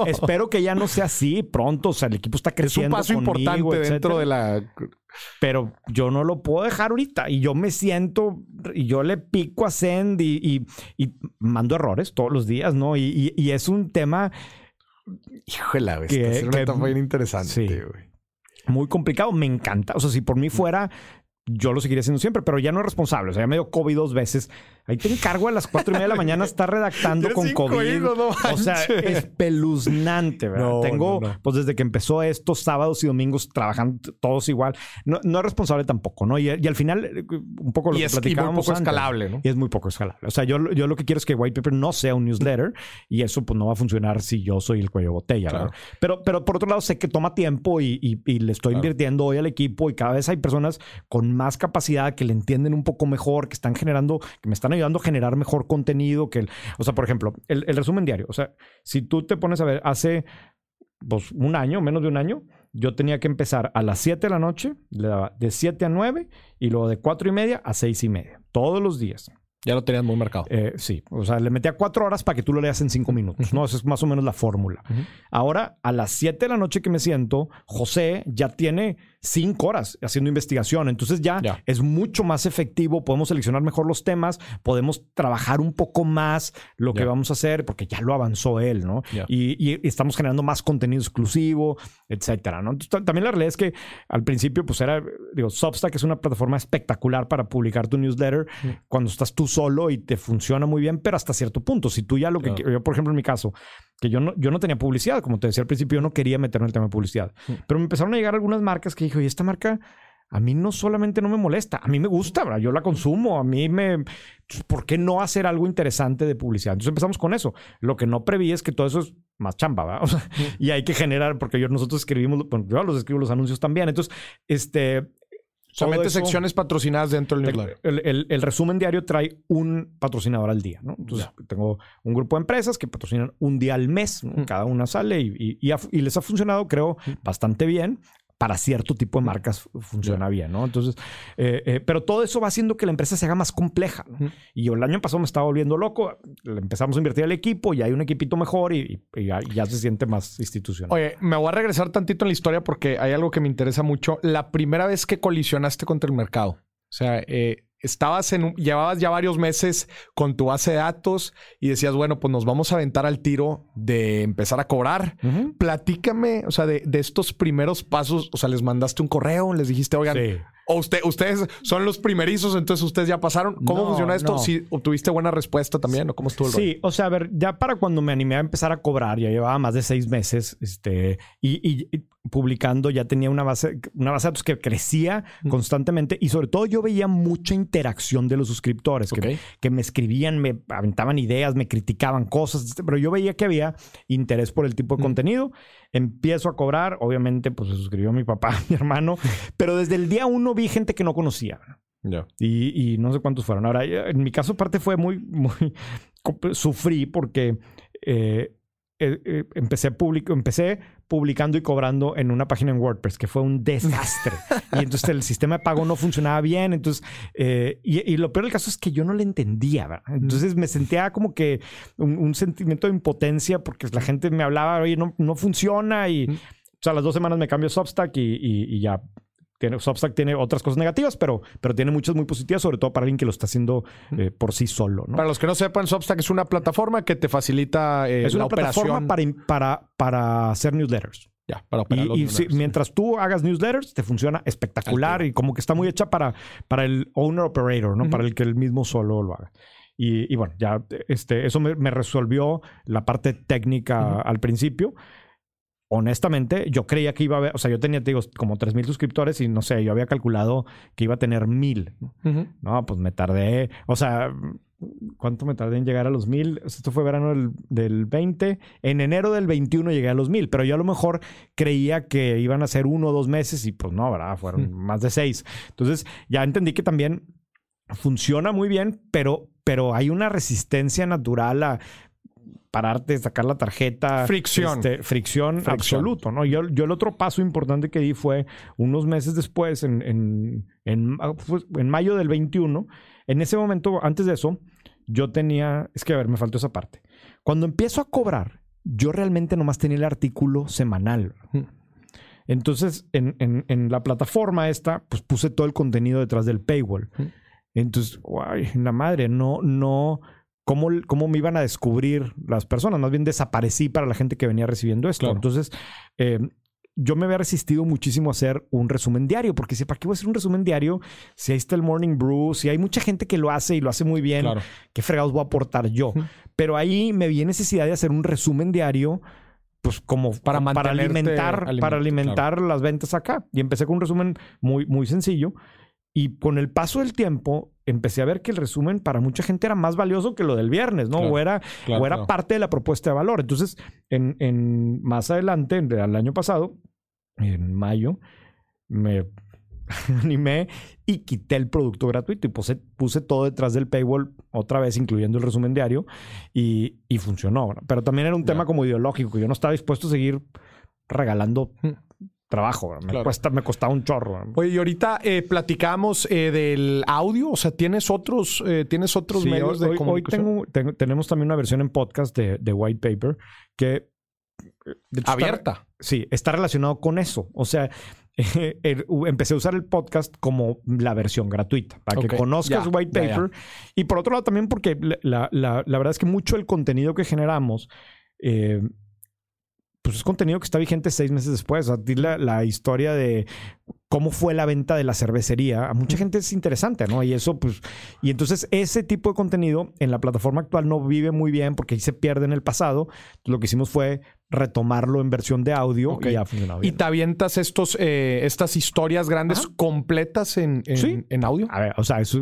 espero que ya no sea así pronto. O sea, el equipo está es un creciendo. paso conmigo, importante dentro de la... pero yo no lo puedo dejar ahorita. Y yo me siento, y yo le pico a Send y, y- y mando errores todos los días, ¿no? Y, es un tema Híjole. Que- es una etapa bien interesante, sí. güey. muy complicado. Me encanta. O sea, si por mí fuera, yo lo seguiré haciendo siempre, pero ya no es responsable. O sea, ya me dio COVID dos veces. Ahí te encargo a las cuatro y media de la mañana estar redactando con COVID. o sea, espeluznante, ¿verdad? Tengo, pues desde que empezó esto, sábados y domingos trabajando todos igual. No, no es responsable tampoco, ¿no? Y, al final, eh, un poco lo y que es, muy poco escalable, ¿no? Y es muy poco escalable. O sea, yo, yo lo que quiero es que White Paper no sea un newsletter y eso pues no va a funcionar si yo soy el cuello de botella, ¿verdad? Pero, pero por otro lado, sé que toma tiempo y, y, le estoy invirtiendo hoy al equipo y cada vez hay personas con más capacidad que le entienden un poco mejor, que están generando, que me están ayudando a generar mejor contenido que el, o sea, por ejemplo, el, el resumen diario, o sea, si tú te pones a ver, hace pues un año, menos de un año, yo tenía que empezar a las 7 de la noche, le daba de 7 a 9 y luego de 4 y media a 6 y media, todos los días. Ya lo tenías muy marcado. Eh, sí, o sea, le metía cuatro horas para que tú lo leas en cinco minutos, ¿no? Esa es más o menos la fórmula. Ahora, a las siete de la noche que me siento, José ya tiene cinco horas haciendo investigación. Entonces ya, es mucho más efectivo, podemos seleccionar mejor los temas, podemos trabajar un poco más lo que vamos a hacer, porque ya lo avanzó él, ¿no? Y, estamos generando más contenido exclusivo, etcétera, ¿no? también la realidad es que al principio, pues era, digo, Substack es una plataforma espectacular para publicar tu newsletter cuando estás tú solo y te funciona muy bien, pero hasta cierto punto. Si tú ya lo que, yo, por ejemplo, en mi caso, que yo no, yo no tenía publicidad, como te decía al principio, yo no quería meterme en el tema de publicidad. Pero me empezaron a llegar algunas marcas que dije, oye, esta marca a mí no solamente no me molesta, a mí me gusta, ¿verdad? yo la consumo, a mí me... Pues, ¿Por qué no hacer algo interesante de publicidad? Entonces empezamos con eso. Lo que no preví es que todo eso es más chamba, ¿verdad? O sea, y hay que generar, porque yo, nosotros escribimos, bueno, yo los escribo los anuncios también. Entonces, este, Solamente secciones patrocinadas dentro del newsletter. El, resumen diario trae un patrocinador al día, ¿no? Entonces, tengo un grupo de empresas que patrocinan un día al mes, cada una sale y, y, les ha funcionado, creo, bastante bien para cierto tipo de marcas funciona bien, ¿no? Entonces, eh, eh, pero todo eso va haciendo que la empresa se haga más compleja. ¿no? Y yo el año pasado me estaba volviendo loco, empezamos a invertir el equipo y hay un equipos mejor y, ya, se siente más institucional. Oye, me voy a regresar tantito en la historia porque hay algo que me interesa mucho. La primera vez que colisionaste contra el mercado, o sea, eh, estabas en, llevabas ya varios meses con tu base de datos y decías, bueno, pues nos vamos a aventar al tiro de empezar a cobrar. Platícame, o sea, de, de, estos primeros pasos, o sea, les mandaste un correo, les dijiste, oigan, o usted, ustedes son los primerizos, entonces ustedes ya pasaron. ¿Cómo funciona esto? Si obtuviste buena respuesta también, ¿o cómo estuvo el Sí, o sea, a ver, ya para cuando me animé a empezar a cobrar, ya llevaba más de seis meses, este, y, publicando, ya tenía una base, una base de datos que crecía constantemente, y sobre todo yo veía mucha interacción de los suscriptores, que, que me escribían, me aventaban ideas, me criticaban cosas, pero yo veía que había interés por el tipo de contenido. Empiezo a cobrar, obviamente, pues se suscribió mi papá, mi hermano, pero desde el día uno vi gente que no conocía. Y, no sé cuántos fueron. Ahora, en mi caso, aparte fue muy, muy, sufrí porque eh, eh, eh, empecé, publico, empecé publicando y cobrando en una página en WordPress, que fue un desastre. y entonces el sistema de pago no funcionaba bien. Entonces, eh, y, lo peor del caso es que yo no le entendía. ¿verdad? Entonces me sentía como que un, sentimiento de impotencia porque la gente me hablaba, oye, no, no funciona. Y, o sea, las dos semanas me cambió Substack y, y ya tiene, Substack tiene otras cosas negativas, pero, pero tiene muchas muy positivas, sobre todo para alguien que lo está haciendo eh, por sí solo. Para los que no sepan, Substack es una plataforma que te facilita eh, es una plataforma para, para, para hacer newsletters. Ya, para y, mientras tú hagas newsletters, te funciona espectacular y como que está muy hecha para, para el owner operator, ¿no? Para el que él mismo solo lo haga. Y, bueno, ya este, eso me, resolvió la parte técnica al principio honestamente, yo creía que iba a haber, o sea, yo tenía, te digo, como 3.000 suscriptores y no sé, yo había calculado que iba a tener 1.000. No, pues me tardé, o sea, ¿cuánto me tardé en llegar a los 1.000? Esto fue verano del, 20. En enero del 21 llegué a los 1.000, pero yo a lo mejor creía que iban a ser uno o dos meses y pues no, ¿verdad? Fueron más de seis. Entonces, ya entendí que también funciona muy bien, pero, pero hay una resistencia natural a pararte, sacar la tarjeta. Fricción. Este, fricción, absoluto, ¿no? Yo, yo el otro paso importante que di fue unos meses después, en, en, en, pues, en mayo del 21. En ese momento, antes de eso, yo tenía, es que a ver, me faltó esa parte. Cuando empiezo a cobrar, yo realmente nomás tenía el artículo semanal. Entonces, en, en, en, la plataforma esta, pues puse todo el contenido detrás del paywall. Entonces, guay, la madre, no, no, cómo, cómo me iban a descubrir las personas. Más bien desaparecí para la gente que venía recibiendo esto. Entonces, eh, yo me había resistido muchísimo a hacer un resumen diario, porque si ¿para qué voy a hacer un resumen diario? Si ahí está el Morning Brew, si hay mucha gente que lo hace y lo hace muy bien, Claro. ¿qué fregados voy a aportar yo? Pero ahí me vi necesidad de hacer un resumen diario, pues como Para para, alimentar, aliment- para alimentar las ventas acá. Y empecé con un resumen muy, muy sencillo. Y con el paso del tiempo, empecé a ver que el resumen para mucha gente era más valioso que lo del viernes, ¿no? Claro, o era, claro, o era claro. parte de la propuesta de valor. Entonces, en, en- más adelante, en- el año pasado, en mayo, me animé y quité el producto gratuito y puse, puse todo detrás del paywall otra vez, incluyendo el resumen diario, y, y funcionó. Pero también era un tema como ideológico, que yo no estaba dispuesto a seguir regalando Mm. Trabajo. Me, Claro. cuesta, me costaba un chorro. Oye, y ahorita eh, platicamos eh, del audio, o sea, tienes otros, eh, tienes otros Sí, medios hoy, de hoy comunicación tengo- tengo- tenemos también una versión en podcast de, de White Paper que... eh, hecho, está- abierta. Sí, está relacionado con eso. O sea, el- u- empecé a usar el podcast como la versión gratuita, para que conozcas ya, White ya, ya. Paper. Y por otro lado también porque la, la- verdad es que mucho del contenido que generamos, eh, pues es contenido que está vigente seis meses después. A ti la, la historia de cómo fue la venta de la cervecería, a mucha gente es interesante, ¿no? Y eso, pues, y entonces ese tipo de contenido en la plataforma actual no vive muy bien porque ahí se pierde en el pasado. Entonces, lo que hicimos fue retomarlo en versión de audio Ok. y ha funcionado Y bien. te avientas estos, eh, estas historias grandes Ajá. completas en, en, Sí. en audio. A ver, o sea, eso,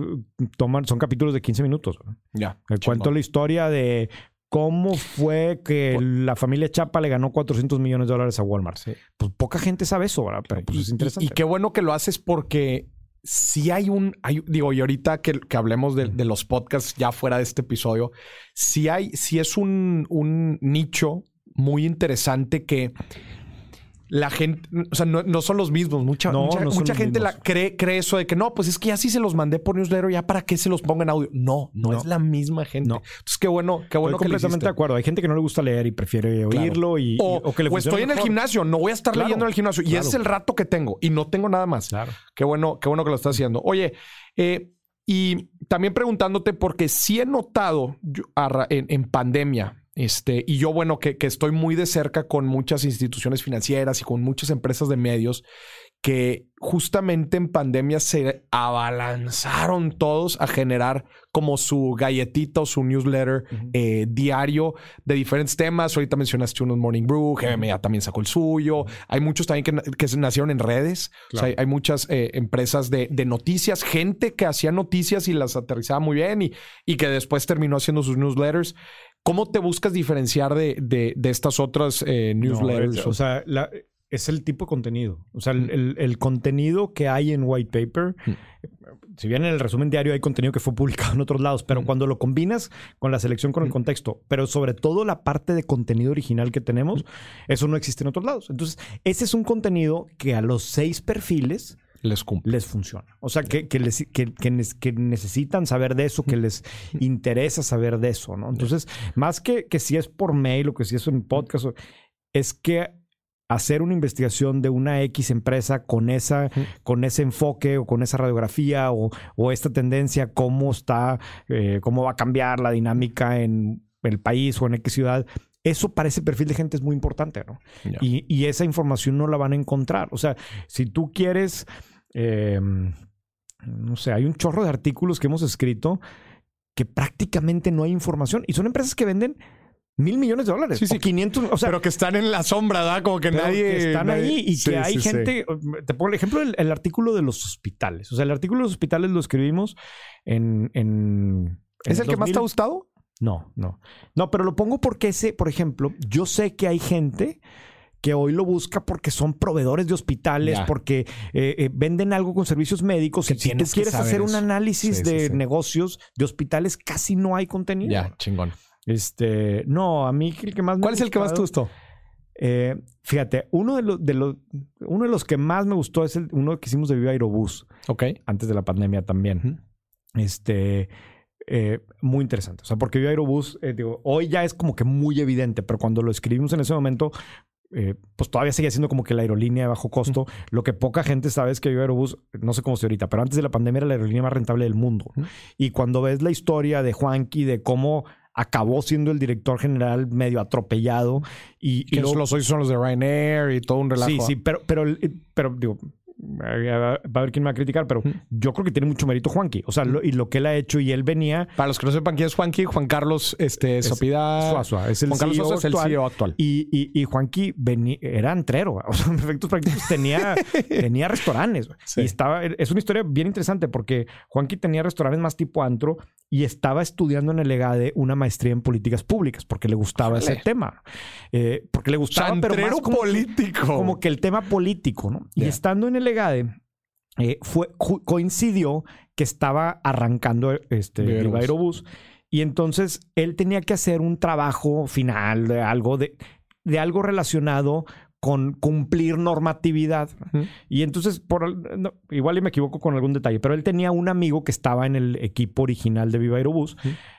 toman, son capítulos de 15 minutos. ¿no? Ya. Cuento la historia de cómo fue que la familia Chapa le ganó 400 millones de dólares a Walmart. Sí. Pues poca gente sabe eso, ¿verdad? Pero pues y, es interesante. y qué bueno que lo haces porque si hay un, hay- digo, y ahorita que, que hablemos de, de los podcasts ya fuera de este episodio, si hay, si es un, un nicho muy interesante que la gente, o sea, no, no son los mismos. Mucha, No, mucha, no mucha gente la cree, cree eso de que no, pues es que ya sí se los mandé por newsletter, ya para qué se los pongo en audio. No, no, es la misma gente. No. Entonces, qué bueno, qué bueno Estoy que completamente de acuerdo. Hay gente que no le gusta leer y prefiere oírlo y, y- O, o que le o estoy en el gimnasio, no voy a estar Claro, leyendo en el gimnasio. Y claro. ese es el rato que tengo y no tengo nada más. Claro. Qué bueno, qué bueno que lo estás haciendo. Oye, eh, y también preguntándote, porque sí he notado yo, en pandemia, este, y yo, bueno, que, que estoy muy de cerca con muchas instituciones financieras y con muchas empresas de medios, que justamente en pandemia se abalanzaron todos a generar como su galletita o su newsletter eh, diario de diferentes temas. Ahorita mencionaste unos Morning Brew, GMA ya también sacó el suyo. Hay muchos también que, que nacieron en redes. O sea, Claro. hay, hay muchas eh, empresas de, de noticias, gente que hacía noticias y las aterrizaba muy bien y, y que después terminó haciendo sus newsletters. ¿Cómo te buscas diferenciar de, de- de estas otras eh, No, newsletters? es- o sea, la- es el tipo de contenido. O sea, el, el- el contenido que hay en White Paper, Mm. si bien en el resumen diario hay contenido que fue publicado en otros lados, pero Mm. cuando lo combinas con la selección, con el Mm. contexto, pero sobre todo la parte de contenido original que tenemos, eso no existe en otros lados. Entonces, ese es un contenido que a los seis perfiles les cumple. les funciona. O sea, que, que, les- que- que necesitan saber de eso, que les interesa saber de eso, ¿no? Entonces, más que, que si es por mail o que si es en podcast, es que hacer una investigación de una X empresa con, esa, con ese enfoque o con esa radiografía o, o esta tendencia, cómo está, eh, cómo va a cambiar la dinámica en el país o en X ciudad, eso para ese perfil de gente es muy importante, ¿no? Y, y esa información no la van a encontrar. O sea, si tú quieres, eh, no sé, hay un chorro de artículos que hemos escrito que prácticamente no hay información y son empresas que venden mil millones de dólares. Sí, sí. o 500, o sea, pero que están en la sombra, ¿verdad? Como que nadie. que están nadie- ahí y Sí, que hay gente. Te pongo el ejemplo el artículo de los hospitales. O sea, el artículo de los hospitales lo escribimos en. en ¿Es en el que más te ha 2000. gustado? No, no. No, pero lo pongo porque ese, por ejemplo, yo sé que hay gente que hoy lo busca porque son proveedores de hospitales, Ya. porque eh, eh, venden algo con servicios médicos. Que y si tú quieres hacer un análisis Sí, de sí. negocios de hospitales, casi no hay contenido. Ya, chingón. Este, no, a mí el que más me ¿Cuál es el que más te gustó? eh, fíjate, uno de los, de los, uno de los que más me gustó es el, uno que hicimos de Viva Aerobús Ok. antes de la pandemia también. Este, eh, muy interesante. O sea, porque Viva Aerobús, eh, digo, hoy ya es como que muy evidente, pero cuando lo escribimos en ese momento, eh, pues todavía seguía siendo como que la aerolínea de bajo costo. Lo que poca gente sabe es que Viva Aerobús, no sé cómo se ahorita, pero antes de la pandemia era la aerolínea más rentable del mundo. Y cuando ves la historia de Juanqui, de cómo acabó siendo el director general medio atropellado. Y, y los, los son los de Ryanair y todo un relajo. Sí, sí, pero, pero, pero digo, va a haber quien me va a criticar, pero yo creo que tiene mucho mérito Juanqui. O sea, y lo que él ha hecho y él venía. Para los que no sepan quién es Juanqui, Juan Carlos este, Sopida. Suazua, es el, Juan Carlos CEO, es el CEO actual. Y, y, y Juanqui venía, era entrero. O sea, en efectos prácticos tenía, tenía restaurantes. Y estaba, es una historia bien interesante porque Juanqui tenía restaurantes más tipo antro y estaba estudiando en el EGADE una maestría en políticas públicas porque le gustaba ese tema. Eh, porque le gustaba, pero más como político. como que el tema político, ¿no? Y estando en el EGADE, eh, fue, coincidió que estaba arrancando este Viva Aerobús. Y entonces él tenía que hacer un trabajo final de algo de, de algo relacionado con cumplir normatividad. Y entonces, por, igual y me equivoco con algún detalle, pero él tenía un amigo que estaba en el equipo original de Viva Aerobús.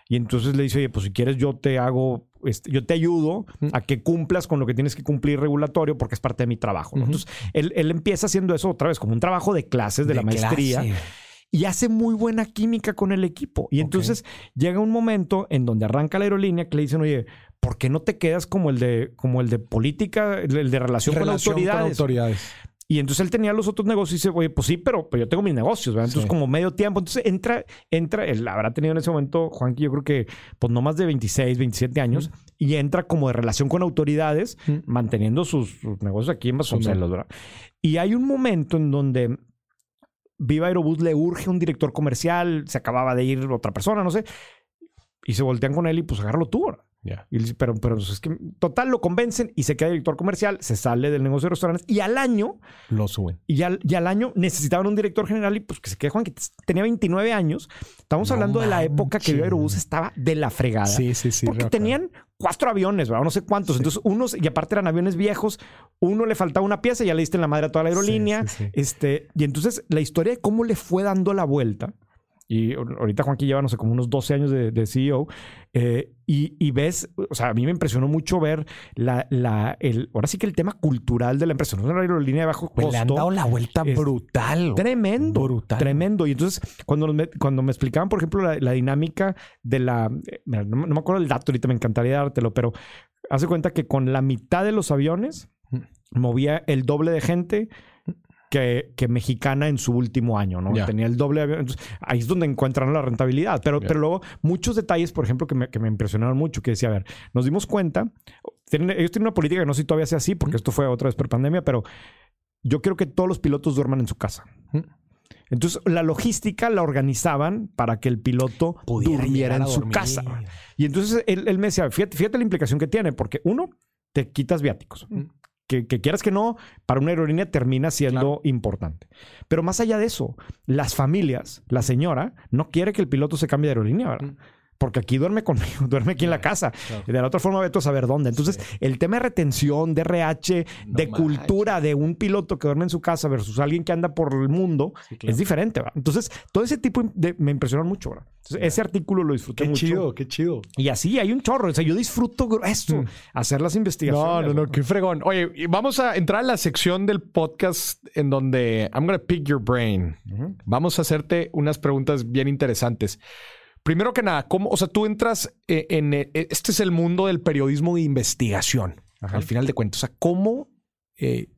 Y entonces le dice, oye, pues si quieres yo te hago, este, yo te ayudo a que cumplas con lo que tienes que cumplir regulatorio porque es parte de mi trabajo. Entonces, él, empieza haciendo eso otra vez como un trabajo de clases de, la maestría. y hace muy buena química con el equipo. Y entonces llega un momento en donde arranca la aerolínea que le dicen, oye, ¿por qué no te quedas como el de, como el de política, el de relación, con, autoridades? Y entonces él tenía los otros negocios y dice, oye, pues sí, pero, yo tengo mis negocios, ¿verdad? Entonces, como medio tiempo. Entonces entra, entra, él habrá tenido en ese momento, Juan, yo creo que, pues no más de 26, 27 años, y entra como de relación con autoridades, manteniendo sus, negocios aquí en Vasconcelos, ¿verdad? Y hay un momento en donde Viva Aerobús le urge un director comercial, se acababa de ir otra persona, no sé, y se voltean con él y pues agárralo tú, ¿verdad? Pero, pero es que total lo convencen y se queda director comercial, se sale del negocio de restaurantes y al año lo suben. Y al, al año necesitaban un director general y pues que se quede Juan, que tenía 29 años. Estamos hablando de la época que el Aerobús estaba de la fregada. Sí, sí, sí. Porque tenían cuatro aviones, ¿verdad? no sé cuántos. Entonces, unos, y aparte eran aviones viejos, uno le faltaba una pieza y ya le diste en la madre a toda la aerolínea. este, y entonces la historia de cómo le fue dando la vuelta y ahorita Juanqui lleva, no sé, como unos 12 años de, CEO. Eh, y, ves, o sea, a mí me impresionó mucho ver la, la, el, ahora sí que el tema cultural de la empresa. No es una aerolínea de bajo costo. Pues le han dado la vuelta brutal. Tremendo. Brutal. Tremendo. Y entonces, cuando me, cuando me explicaban, por ejemplo, la, dinámica de la. Eh, no, no, me acuerdo el dato, ahorita me encantaría dártelo, pero hace cuenta que con la mitad de los aviones movía el doble de gente que, mexicana en su último año, ¿no? Tenía el doble avión. ahí es donde encuentran la rentabilidad. Pero, pero luego, muchos detalles, por ejemplo, que me, que me, impresionaron mucho, que decía, a ver, nos dimos cuenta, ellos tienen una política que no sé si todavía sea así, porque esto fue otra vez por pandemia, pero yo quiero que todos los pilotos duerman en su casa. Entonces, la logística la organizaban para que el piloto durmiera en su casa. Y entonces él, me decía, fíjate, fíjate, la implicación que tiene, porque uno, te quitas viáticos que, quieras que no, para una aerolínea termina siendo importante. Pero más allá de eso, las familias, la señora, no quiere que el piloto se cambie de aerolínea, ¿verdad? Mm porque aquí duerme conmigo, duerme aquí en la casa. Y de la otra forma, vete a saber dónde. Entonces, el tema de retención, de RH, de cultura de un piloto que duerme en su casa versus alguien que anda por el mundo es diferente. ¿verdad? Entonces, todo ese tipo de, me impresionó mucho. ¿verdad? ese artículo lo disfruté mucho. Qué chido, qué chido. Y así hay un chorro. O sea, yo disfruto esto, mm. hacer las investigaciones. No, no, no, qué fregón. Oye, vamos a entrar a la sección del podcast en donde I'm going to pick your brain. Vamos a hacerte unas preguntas bien interesantes. Primero que nada, ¿cómo, o sea, tú entras eh, en, eh, este es el mundo del periodismo de investigación, al final de cuentas. O sea, ¿cómo, eh,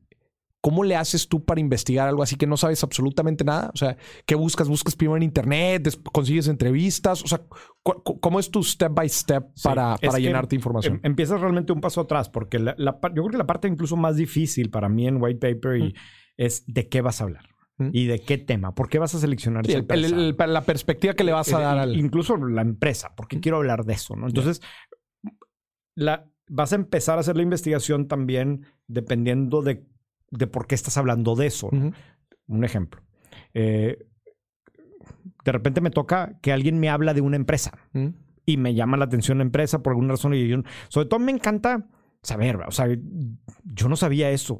¿cómo le haces tú para investigar algo así que no sabes absolutamente nada? O sea, ¿qué buscas? ¿Buscas primero en internet? ¿Consigues entrevistas? O sea, ¿cómo es tu step by step para, para llenarte información? Em, empiezas realmente un paso atrás, porque la, yo creo que la parte incluso más difícil para mí en White Paper y, es de qué vas a hablar. ¿Y de qué tema? ¿Por qué vas a seleccionar esa la perspectiva que le vas a dar al... Incluso la empresa. ¿Por qué quiero hablar de eso? ¿no? Entonces, la, vas a empezar a hacer la investigación también dependiendo de, por qué estás hablando de eso. Un ejemplo. Eh, de repente me toca que alguien me habla de una empresa y me llama la atención la empresa por alguna razón. Y yo, sobre todo me encanta saber, o sea, yo no sabía eso.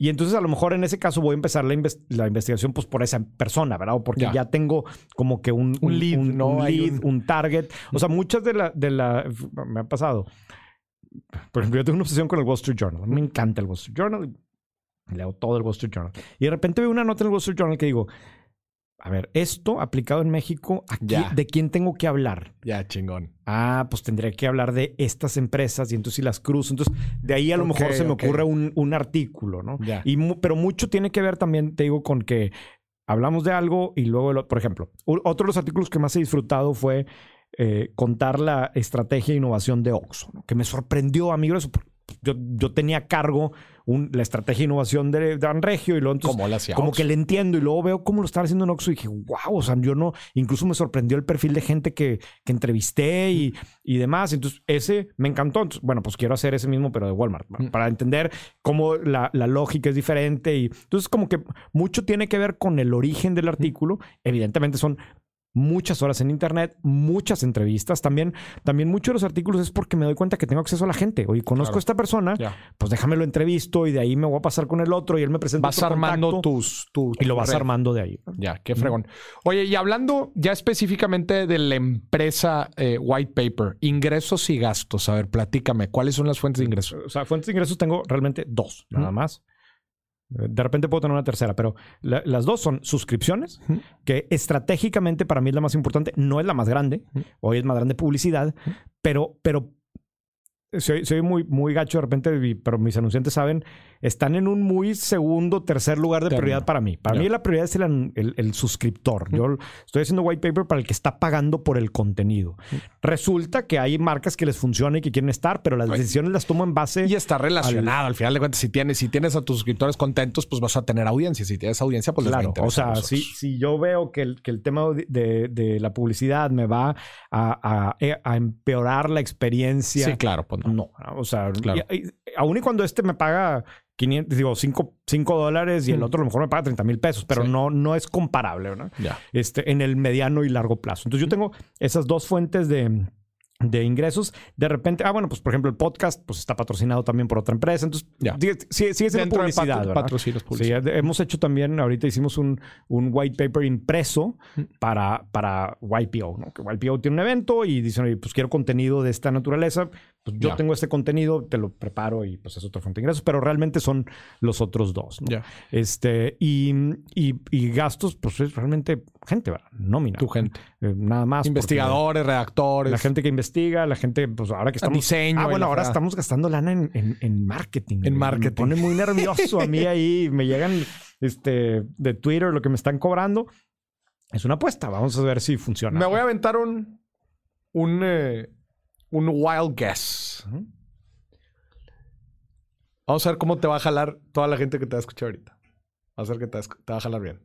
Y entonces a lo mejor en ese caso voy a empezar la, investigación pues por esa persona, ¿verdad? O porque ya, tengo como que un, lead, un, target. O sea, muchas de la, de la... Me ha pasado. Por ejemplo, yo tengo una obsesión con el Wall Street Journal. Me encanta el Wall Street Journal. Leo todo el Wall Street Journal. Y de repente veo una nota en el Wall Street Journal que digo, a ver, esto aplicado en México, aquí, Ya. ¿de quién tengo que hablar? Ya, chingón. Ah, pues tendría que hablar de estas empresas y entonces si las cruzo. Entonces, de ahí a lo mejor se me ocurre un, un artículo, ¿no? Ya. Y pero mucho tiene que ver también, te digo, con que hablamos de algo y luego, lo- por ejemplo, otro de los artículos que más he disfrutado fue eh, contar la estrategia de innovación de Oxxo, ¿no? que me sorprendió, amigo. Eso, yo, yo tenía cargo un- la estrategia de innovación de, de Banregio y luego entonces ¿Cómo le hacía como que le entiendo y luego veo cómo lo estaba haciendo en Oxxo y dije, wow, o sea, yo no, incluso me sorprendió el perfil de gente que, que entrevisté y, y demás. Entonces, ese me encantó. Entonces, bueno, pues quiero hacer ese mismo, pero de Walmart. Mm. para entender cómo la, la lógica es diferente. Y entonces, como que mucho tiene que ver con el origen del artículo. Evidentemente son muchas horas en internet, muchas entrevistas. También, también muchos de los artículos es porque me doy cuenta que tengo acceso a la gente. Oye, conozco Claro. a esta persona, Ya. pues déjame lo entrevisto y de ahí me voy a pasar con el otro y él me presenta Vas otro armando contacto tus, tus. y lo vas red. armando de ahí. Ya, qué fregón. Oye, y hablando ya específicamente de la empresa eh, White Paper, ingresos y gastos. A ver, platícame, ¿cuáles son las fuentes de ingresos? O sea, fuentes de ingresos tengo realmente dos, nada más. De repente puedo tener una tercera, pero la- las dos son suscripciones, Ujú. que estratégicamente para mí es la más importante, no es la más grande, Ujú. hoy es más grande publicidad, pero, pero soy, soy muy, muy gacho de repente, pero mis anunciantes saben, están en un muy segundo, tercer lugar de prioridad para mí. Para mí la prioridad es el, el- el suscriptor. Yo estoy haciendo white paper para el que está pagando por el contenido. Resulta que hay marcas que les funciona y que quieren estar, pero las decisiones las tomo en base... Y está relacionado. Al final de cuentas, si tienes, si tienes a tus suscriptores contentos, pues vas a tener audiencia. Si tienes audiencia, pues les va a Claro, o a sea, si, si yo veo que el, que el tema de, de- de la publicidad me va a, a- a empeorar la experiencia, Sí, claro, pues no. no. O sea, Claro. y- y- aun y cuando este me paga 500, digo, 5, dólares y el Mm. otro a lo mejor me paga 30 mil pesos, pero Sí. no, no es comparable, ¿no? Este, en el mediano y largo plazo. Entonces yo tengo esas dos fuentes de, de ingresos. De repente, ah, bueno, pues por ejemplo el podcast pues está patrocinado también por otra empresa. Entonces, Ya. sigue, siendo Dentro de publicidad, patro- ¿verdad? patrocinios Sí, publicidad. de- hemos hecho también, ahorita hicimos un, un white paper impreso Mm. para, para YPO, ¿no? Que YPO tiene un evento y dicen, oye, pues quiero contenido de esta naturaleza. Pues yo Ya. tengo este contenido, te lo preparo y pues es otra fuente de ingresos, pero realmente son los otros dos, ¿no? Este, y, y, y gastos, pues es realmente gente, ¿verdad? Nómina. Tu gente. Eh, nada más. Investigadores, redactores. La gente que investiga, la gente, pues ahora que estamos. diseño Ah, bueno, ahora estamos gastando lana en, en, en marketing. En güey. marketing. Me pone muy nervioso a mí ahí. Me llegan este, de Twitter lo que me están cobrando. Es una apuesta. Vamos a ver si funciona. Me voy a aventar un, un, eh, un wild guess. Vamos a ver cómo te va a jalar toda la gente que te va a escuchar ahorita. Vamos a ver que te, va a esc- te va a jalar bien.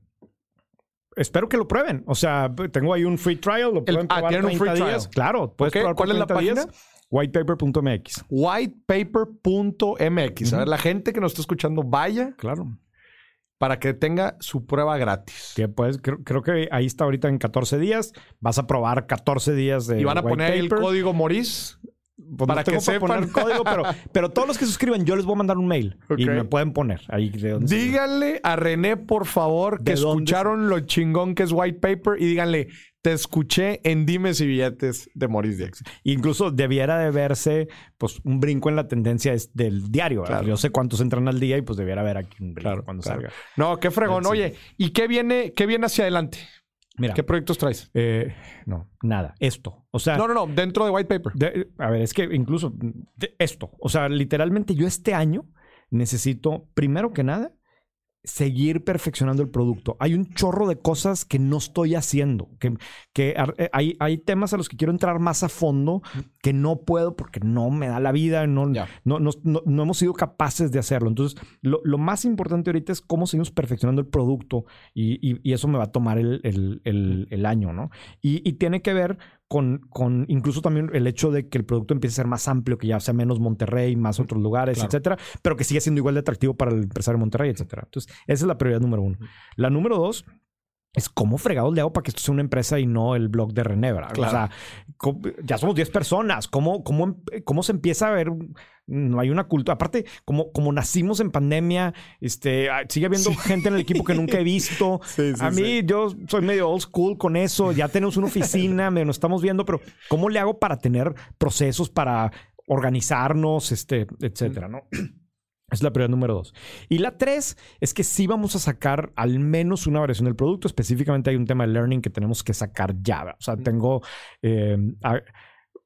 Espero que lo prueben. O sea, tengo ahí un free trial. Lo pueden ah, probar tienen un 30 free días. trial. Claro. Puedes probar por ¿cuál es la 30 días. página? Whitepaper.mx. Whitepaper.mx. A ver, la gente que nos está escuchando, vaya Claro. Para que tenga su prueba gratis. Que puedes, creo, creo que ahí está ahorita en 14 días. Vas a probar 14 días de Y van a poner el código Moris. Pues Para no tengo que para poner sepan. código, pero, pero todos los que suscriban, yo les voy a mandar un mail y me pueden poner ahí de dónde se- Díganle a René, por favor, que ¿De dónde escucharon lo chingón que es White Paper y díganle, te escuché en Dimes y Billetes de Moris Dix. Incluso debiera de verse pues un brinco en la tendencia del diario. Yo sé cuántos entran al día y pues debiera haber aquí un brinco Claro, cuando claro. salga. No, qué fregón. Oye, ¿y qué viene, qué viene hacia adelante? Mira, ¿Qué proyectos traes? eh, no, nada, esto. O sea, No, no, no, dentro de White Paper. de- a ver, es que incluso de- esto, o sea, literalmente yo este año necesito, primero que nada, seguir perfeccionando el producto. Hay un chorro de cosas que no estoy haciendo, que, que eh, hay, hay temas a los que quiero entrar más a fondo que no puedo porque no me da la vida, no, no, no, no- no hemos sido capaces de hacerlo. Entonces, lo, lo más importante ahorita es cómo seguimos perfeccionando el producto y, y- y eso me va a tomar el, el- el- el año, ¿no? Y, y tiene que ver con, con incluso también el hecho de que el producto empiece a ser más amplio, que ya sea menos Monterrey, más otros lugares, Claro. etcétera, pero que siga siendo igual de atractivo para el empresario de Monterrey, etcétera. Entonces, esa es la prioridad número uno. La número dos es cómo fregados le hago para que esto sea una empresa y no el blog de René, ¿verdad? Claro. O sea, ¿cómo- ya somos 10 personas. ¿Cómo, cómo, em- ¿Cómo se empieza a ver? No hay una cultura. Aparte, como, como nacimos en pandemia, este, ah, sigue habiendo gente en el equipo que nunca he visto. Sí, sí, a mí, yo soy medio old school con eso. Ya tenemos una oficina, nos estamos viendo, pero ¿cómo le hago para tener procesos, para organizarnos, este, etcétera, ¿no? Es la prioridad número dos. Y la tres es que sí vamos a sacar al menos una variación del producto. Específicamente hay un tema de learning que tenemos que sacar ya. O sea, tengo eh,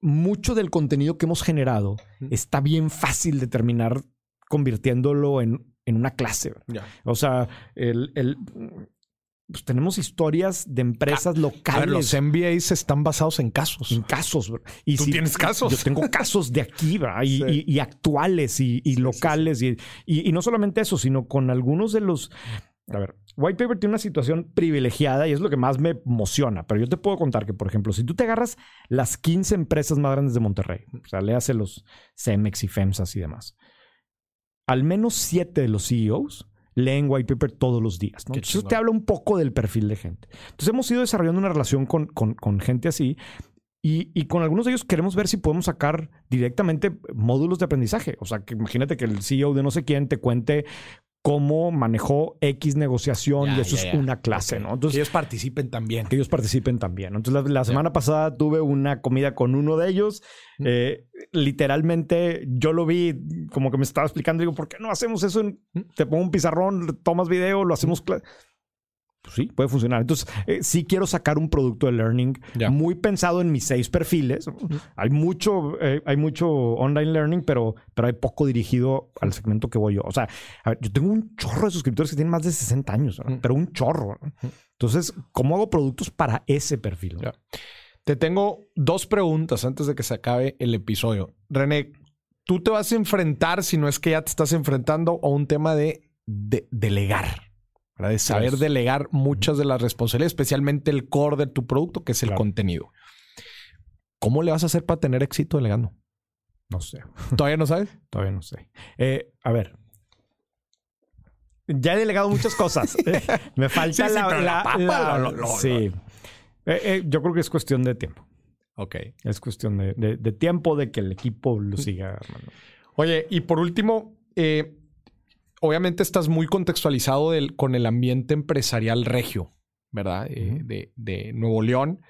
mucho del contenido que hemos generado. Está bien fácil de terminar convirtiéndolo en, una clase. O sea, el, pues tenemos historias de empresas locales. los MBAs están basados en casos. En casos. Y ¿Tú tienes casos? Yo tengo casos de aquí, y, actuales y, locales. y, no solamente eso, sino con algunos de los... A ver, White Paper tiene una situación privilegiada y es lo que más me emociona. Pero yo te puedo contar que, por ejemplo, si tú te agarras las 15 empresas más grandes de Monterrey, o sea, le hace los CEMEX y FEMSAS y demás, al menos 7 de los CEOs leen white paper todos los días. Entonces, eso te habla un poco del perfil de gente. Entonces, hemos ido desarrollando una relación con, gente así y, y, con algunos de ellos queremos ver si podemos sacar directamente módulos de aprendizaje. O sea, que imagínate que el CEO de no sé quién te cuente cómo manejó X negociación y eso es una clase, ¿no? Entonces, que ellos participen también. Que ellos participen también. Entonces, la, semana pasada tuve una comida con uno de ellos. Eh, literalmente, yo lo vi como que me estaba explicando. Digo, ¿por qué no hacemos eso? te pongo un pizarrón, tomas video, lo hacemos pues sí, puede funcionar. Entonces, eh, sí quiero sacar un producto de learning muy pensado en mis seis perfiles. Hay mucho, eh, hay mucho online learning, pero, pero hay poco dirigido al segmento que voy yo. O sea, yo tengo un chorro de suscriptores que tienen más de 60 años, pero un chorro. Entonces, ¿cómo hago productos para ese perfil? Te tengo dos preguntas antes de que se acabe el episodio. René, tú te vas a enfrentar, si no es que ya te estás enfrentando, a un tema de delegar de saber delegar muchas de las responsabilidades, especialmente el core de tu producto, que es el contenido. ¿Cómo le vas a hacer para tener éxito delegando? No sé. ¿Todavía no sabes? Todavía no sé. Eh, a ver. Ya he delegado muchas cosas. Me falta la, Sí. yo creo que es cuestión de tiempo. Ok. Es cuestión de, tiempo de que el equipo lo siga. Oye, y por último, eh, obviamente estás muy contextualizado con el ambiente empresarial regio, ¿verdad? Eh, de, Nuevo León.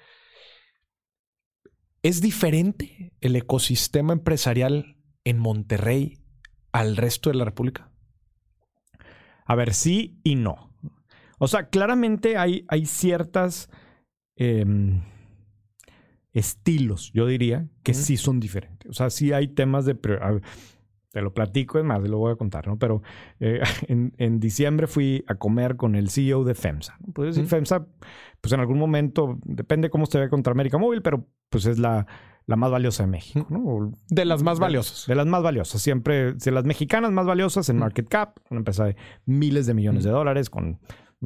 ¿Es diferente el ecosistema empresarial en Monterrey al resto de la República? A ver, sí y no. O sea, claramente hay, hay ciertas em, estilos, yo diría, que sí son diferentes. O sea, sí hay temas de te lo platico, es más, lo voy a contar, ¿no? Pero eh, en, diciembre fui a comer con el CEO de FEMSA. ¿no? Puedes decir, FEMSA, pues en algún momento, depende cómo se ve contra América Móvil, pero pues es la, la más valiosa de México, ¿no? De las más valiosas. De, las más valiosas. Siempre, de las mexicanas más valiosas en market cap, una empresa de miles de millones de dólares con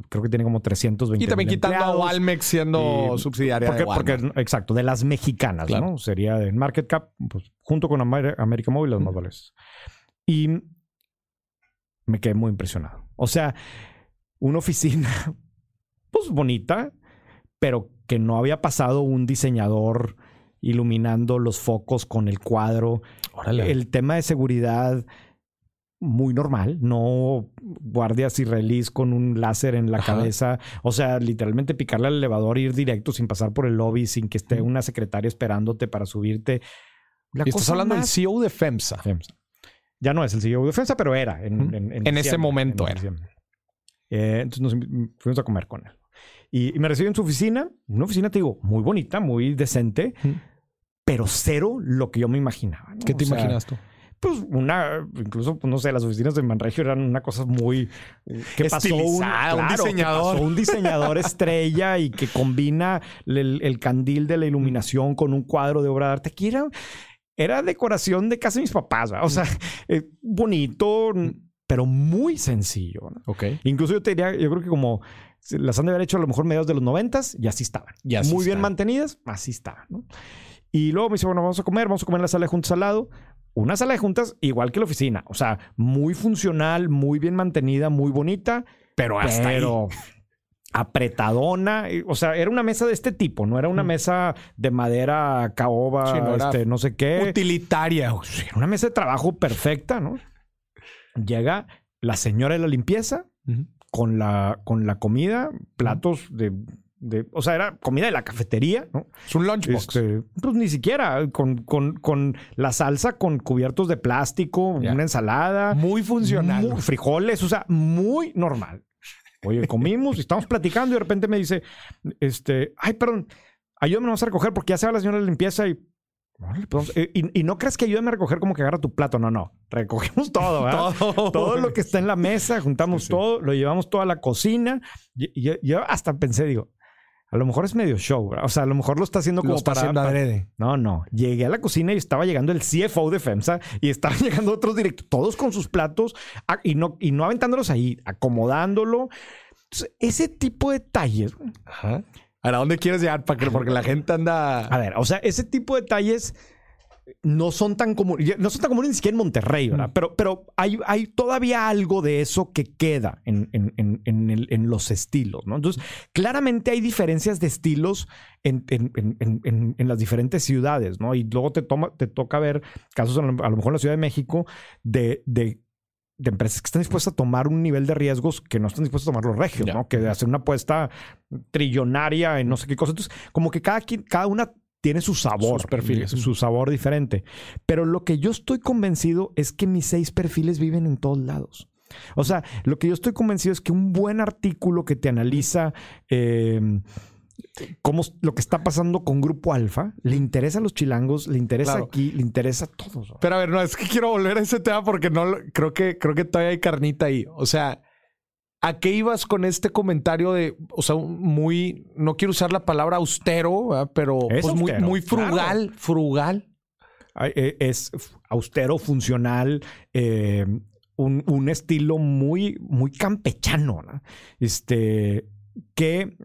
creo que tiene como 320 Y también quitando a Walmex siendo subsidiaria porque, Porque, exacto, de las mexicanas, ¿no? Sería en market cap, pues, junto con América Móvil, las más valiosas. Y me quedé muy impresionado. O sea, una oficina, pues bonita, pero que no había pasado un diseñador iluminando los focos con el cuadro. El tema de seguridad muy normal, no guardias israelíes con un láser en la cabeza, o sea, literalmente picarle al elevador, ir directo sin pasar por el lobby, sin que esté una secretaria esperándote para subirte. y estás hablando del CEO de FEMSA. Ya no es el CEO de FEMSA, pero era en, en, ese momento. era. Eh, entonces nos fuimos a comer con él. Y, me recibió en su oficina, una oficina, te digo, muy bonita, muy decente, pero cero lo que yo me imaginaba. ¿Qué te imaginas tú? Pues una, incluso, pues, no sé, las oficinas de Manregio eran una cosa muy que pasó un, diseñador, un diseñador estrella y que combina el, candil de la iluminación con un cuadro de obra de arte. Aquí era, era decoración de casa de mis papás, o sea, eh, bonito, pero muy sencillo. Ok. Incluso yo te diría, yo creo que como las han de haber hecho a lo mejor mediados de los noventas y así estaban. muy bien mantenidas, así estaban, ¿no? Y luego me dice, bueno, vamos a comer, vamos a comer en la sala de juntos al lado una sala de juntas igual que la oficina. O sea, muy funcional, muy bien mantenida, muy bonita. Pero hasta pero apretadona. O sea, era una mesa de este tipo. No era una mesa de madera, caoba, no, este, no sé qué. Utilitaria. Era una mesa de trabajo perfecta, ¿no? Llega la señora de la limpieza con, la, con la comida, platos de de, o sea, era comida de la cafetería, ¿no? Es un lunchbox. Este, pues ni siquiera, con, con, con la salsa con cubiertos de plástico, una ensalada. Muy funcional. muy- frijoles, o sea, muy normal. Oye, comimos y estamos platicando y de repente me dice, este, ay, perdón, ayúdame vamos a recoger porque ya se va la señora de limpieza y... pues, y, y no crees que ayúdame a recoger como que agarra tu plato, no, no, recogemos todo, ¿verdad? Todo. todo lo que está en la mesa, juntamos Sí, sí. todo, lo llevamos toda a la cocina. Y, y- yo hasta pensé, digo, a lo mejor es medio show, ¿verdad? o sea, a lo mejor lo está haciendo como Lo está para, haciendo adrede. No, no. Llegué a la cocina y estaba llegando el CFO de FEMSA y estaban llegando otros directos, todos con sus platos a- y, no, y no aventándolos ahí, acomodándolo. Entonces, ese tipo de detalles. Ajá. ¿A dónde quieres llegar? Para que, porque la gente anda. A ver, o sea, ese tipo de detalles no son tan comunes, no son tan comunes ni siquiera en Monterrey, ¿verdad? Mm. Pero, pero hay, hay todavía algo de eso que queda en, en- en- en el- en los estilos, ¿no? Entonces, claramente hay diferencias de estilos en, en- las diferentes ciudades, ¿no? Y luego te, toma, te toca ver casos, a lo mejor en la Ciudad de México, de, de de empresas que están dispuestas a tomar un nivel de riesgos que no están dispuestos a tomar los regios. ¿no? Que hacer una apuesta trillonaria en no sé qué cosa. Entonces, como que cada, quien- cada una tiene su sabor, Sus perfiles. su sabor diferente. Pero lo que yo estoy convencido es que mis seis perfiles viven en todos lados. O sea, lo que yo estoy convencido es que un buen artículo que te analiza eh, cómo lo que está pasando con Grupo Alfa, le interesa a los chilangos, le interesa Claro. aquí, le interesa a todos. Pero a ver, no, es que quiero volver a ese tema porque no creo que creo que todavía hay carnita ahí. O sea, ¿a qué ibas con este comentario de, o sea, muy, no quiero usar la palabra austero, ¿verdad? pero Es pues muy, austero, muy frugal, frugal. Eh, Es austero, funcional, eh, un, un estilo muy, muy campechano, ¿no? Este, que,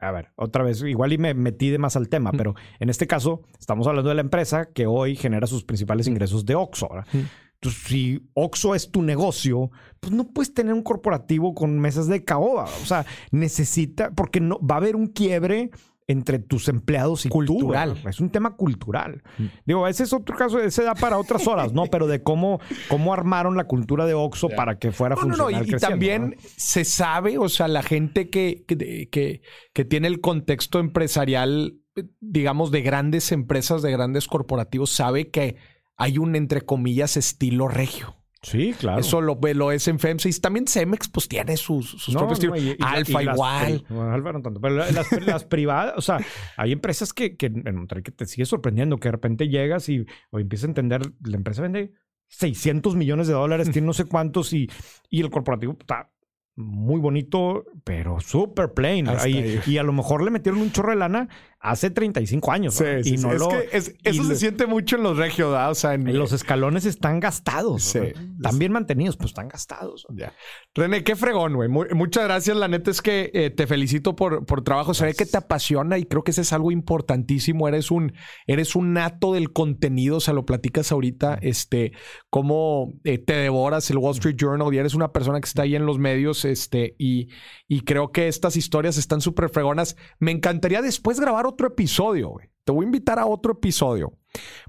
a ver, otra vez, igual y me metí de más al tema, Mm. pero en este caso estamos hablando de la empresa que hoy genera sus principales ingresos de Oxxo. Mm. Entonces, si Oxxo es tu negocio, pues no puedes tener un corporativo con mesas de caoba. O sea, necesita, porque no va a haber un quiebre entre tus empleados y Cultural. es un tema cultural. Mm. Digo, ese es otro caso, ese da para otras horas, ¿no? Pero de cómo, cómo armaron la cultura de Oxxo para que fuera No, no, no. Y, también ¿no? se sabe, o sea, la gente que, que, que, que tiene el contexto empresarial, digamos, de grandes empresas, de grandes corporativos, sabe que hay un, entre comillas, estilo regio. Sí, claro. Eso lo, lo es en FEMSA. Y también Cemex, pues tiene sus, sus No, propios no, y- y Alfa y las igual. bueno, Alfa no tanto, pero la- las, las privadas, o sea, hay empresas que, que en Monterrey que te sigue sorprendiendo, que de repente llegas y o empiezas a entender, la empresa vende 600 millones de dólares, tiene no sé cuántos y, y el corporativo está muy bonito, pero súper plain. Y, y a lo mejor le metieron un chorro de lana hace 35 años. Sí, ¿no? sí, y sí. no Es lo- que es- y eso se siente mucho en los regios, ¿verdad? O sea, en, los escalones están gastados. Sí. ¿no? Están bien mantenidos, pues están gastados. Ya. René, qué fregón, güey. Mu- Muchas gracias. La neta es que eh, te felicito por, por trabajo. Se ve que te apasiona y creo que ese es algo importantísimo. Eres un, eres un nato del contenido. O sea, lo platicas ahorita, este, cómo eh, te devoras el Wall Street Journal y eres una persona que está ahí en los medios, este, y, y creo que estas historias están súper fregonas. Me encantaría después grabar otro episodio, güey. Te voy a invitar a otro episodio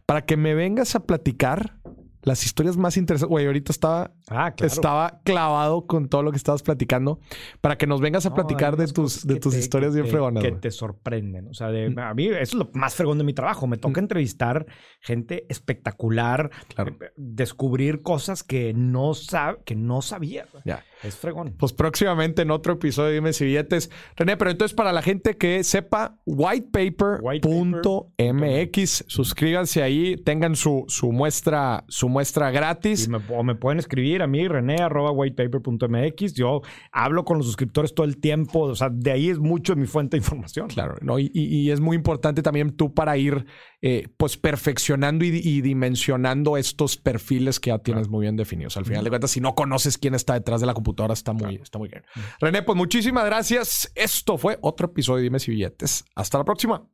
para que me vengas a platicar las historias más interesantes. Güey, ahorita estaba Ah, claro. estaba clavado con todo lo que estabas platicando para que nos vengas a No, platicar de tus, de tus te- historias bien fregonas. Que te sorprenden. O sea, de- a mí eso es lo más fregón de mi trabajo. Me toca entrevistar gente espectacular, Claro. eh, descubrir cosas que no, sab que no sabía. Ya. Es fregón. Pues próximamente en otro episodio de Dime si billetes. René, pero entonces para la gente que sepa, whitepaper.mx, suscríbanse ahí, tengan su, su muestra, su muestra gratis. Y me, o me pueden escribir a mí, rené, arroba whitepaper.mx. Yo hablo con los suscriptores todo el tiempo. O sea, de ahí es mucho de mi fuente de información. Claro, ¿no? Y, y- y es muy importante también tú para ir eh, pues perfeccionando y, y dimensionando estos perfiles que ya tienes muy bien definidos. Al final de cuentas, si no conoces quién está detrás de la computadora, está muy, está muy bien. René, pues muchísimas gracias. Esto fue otro episodio de Dime si billetes. Hasta la próxima.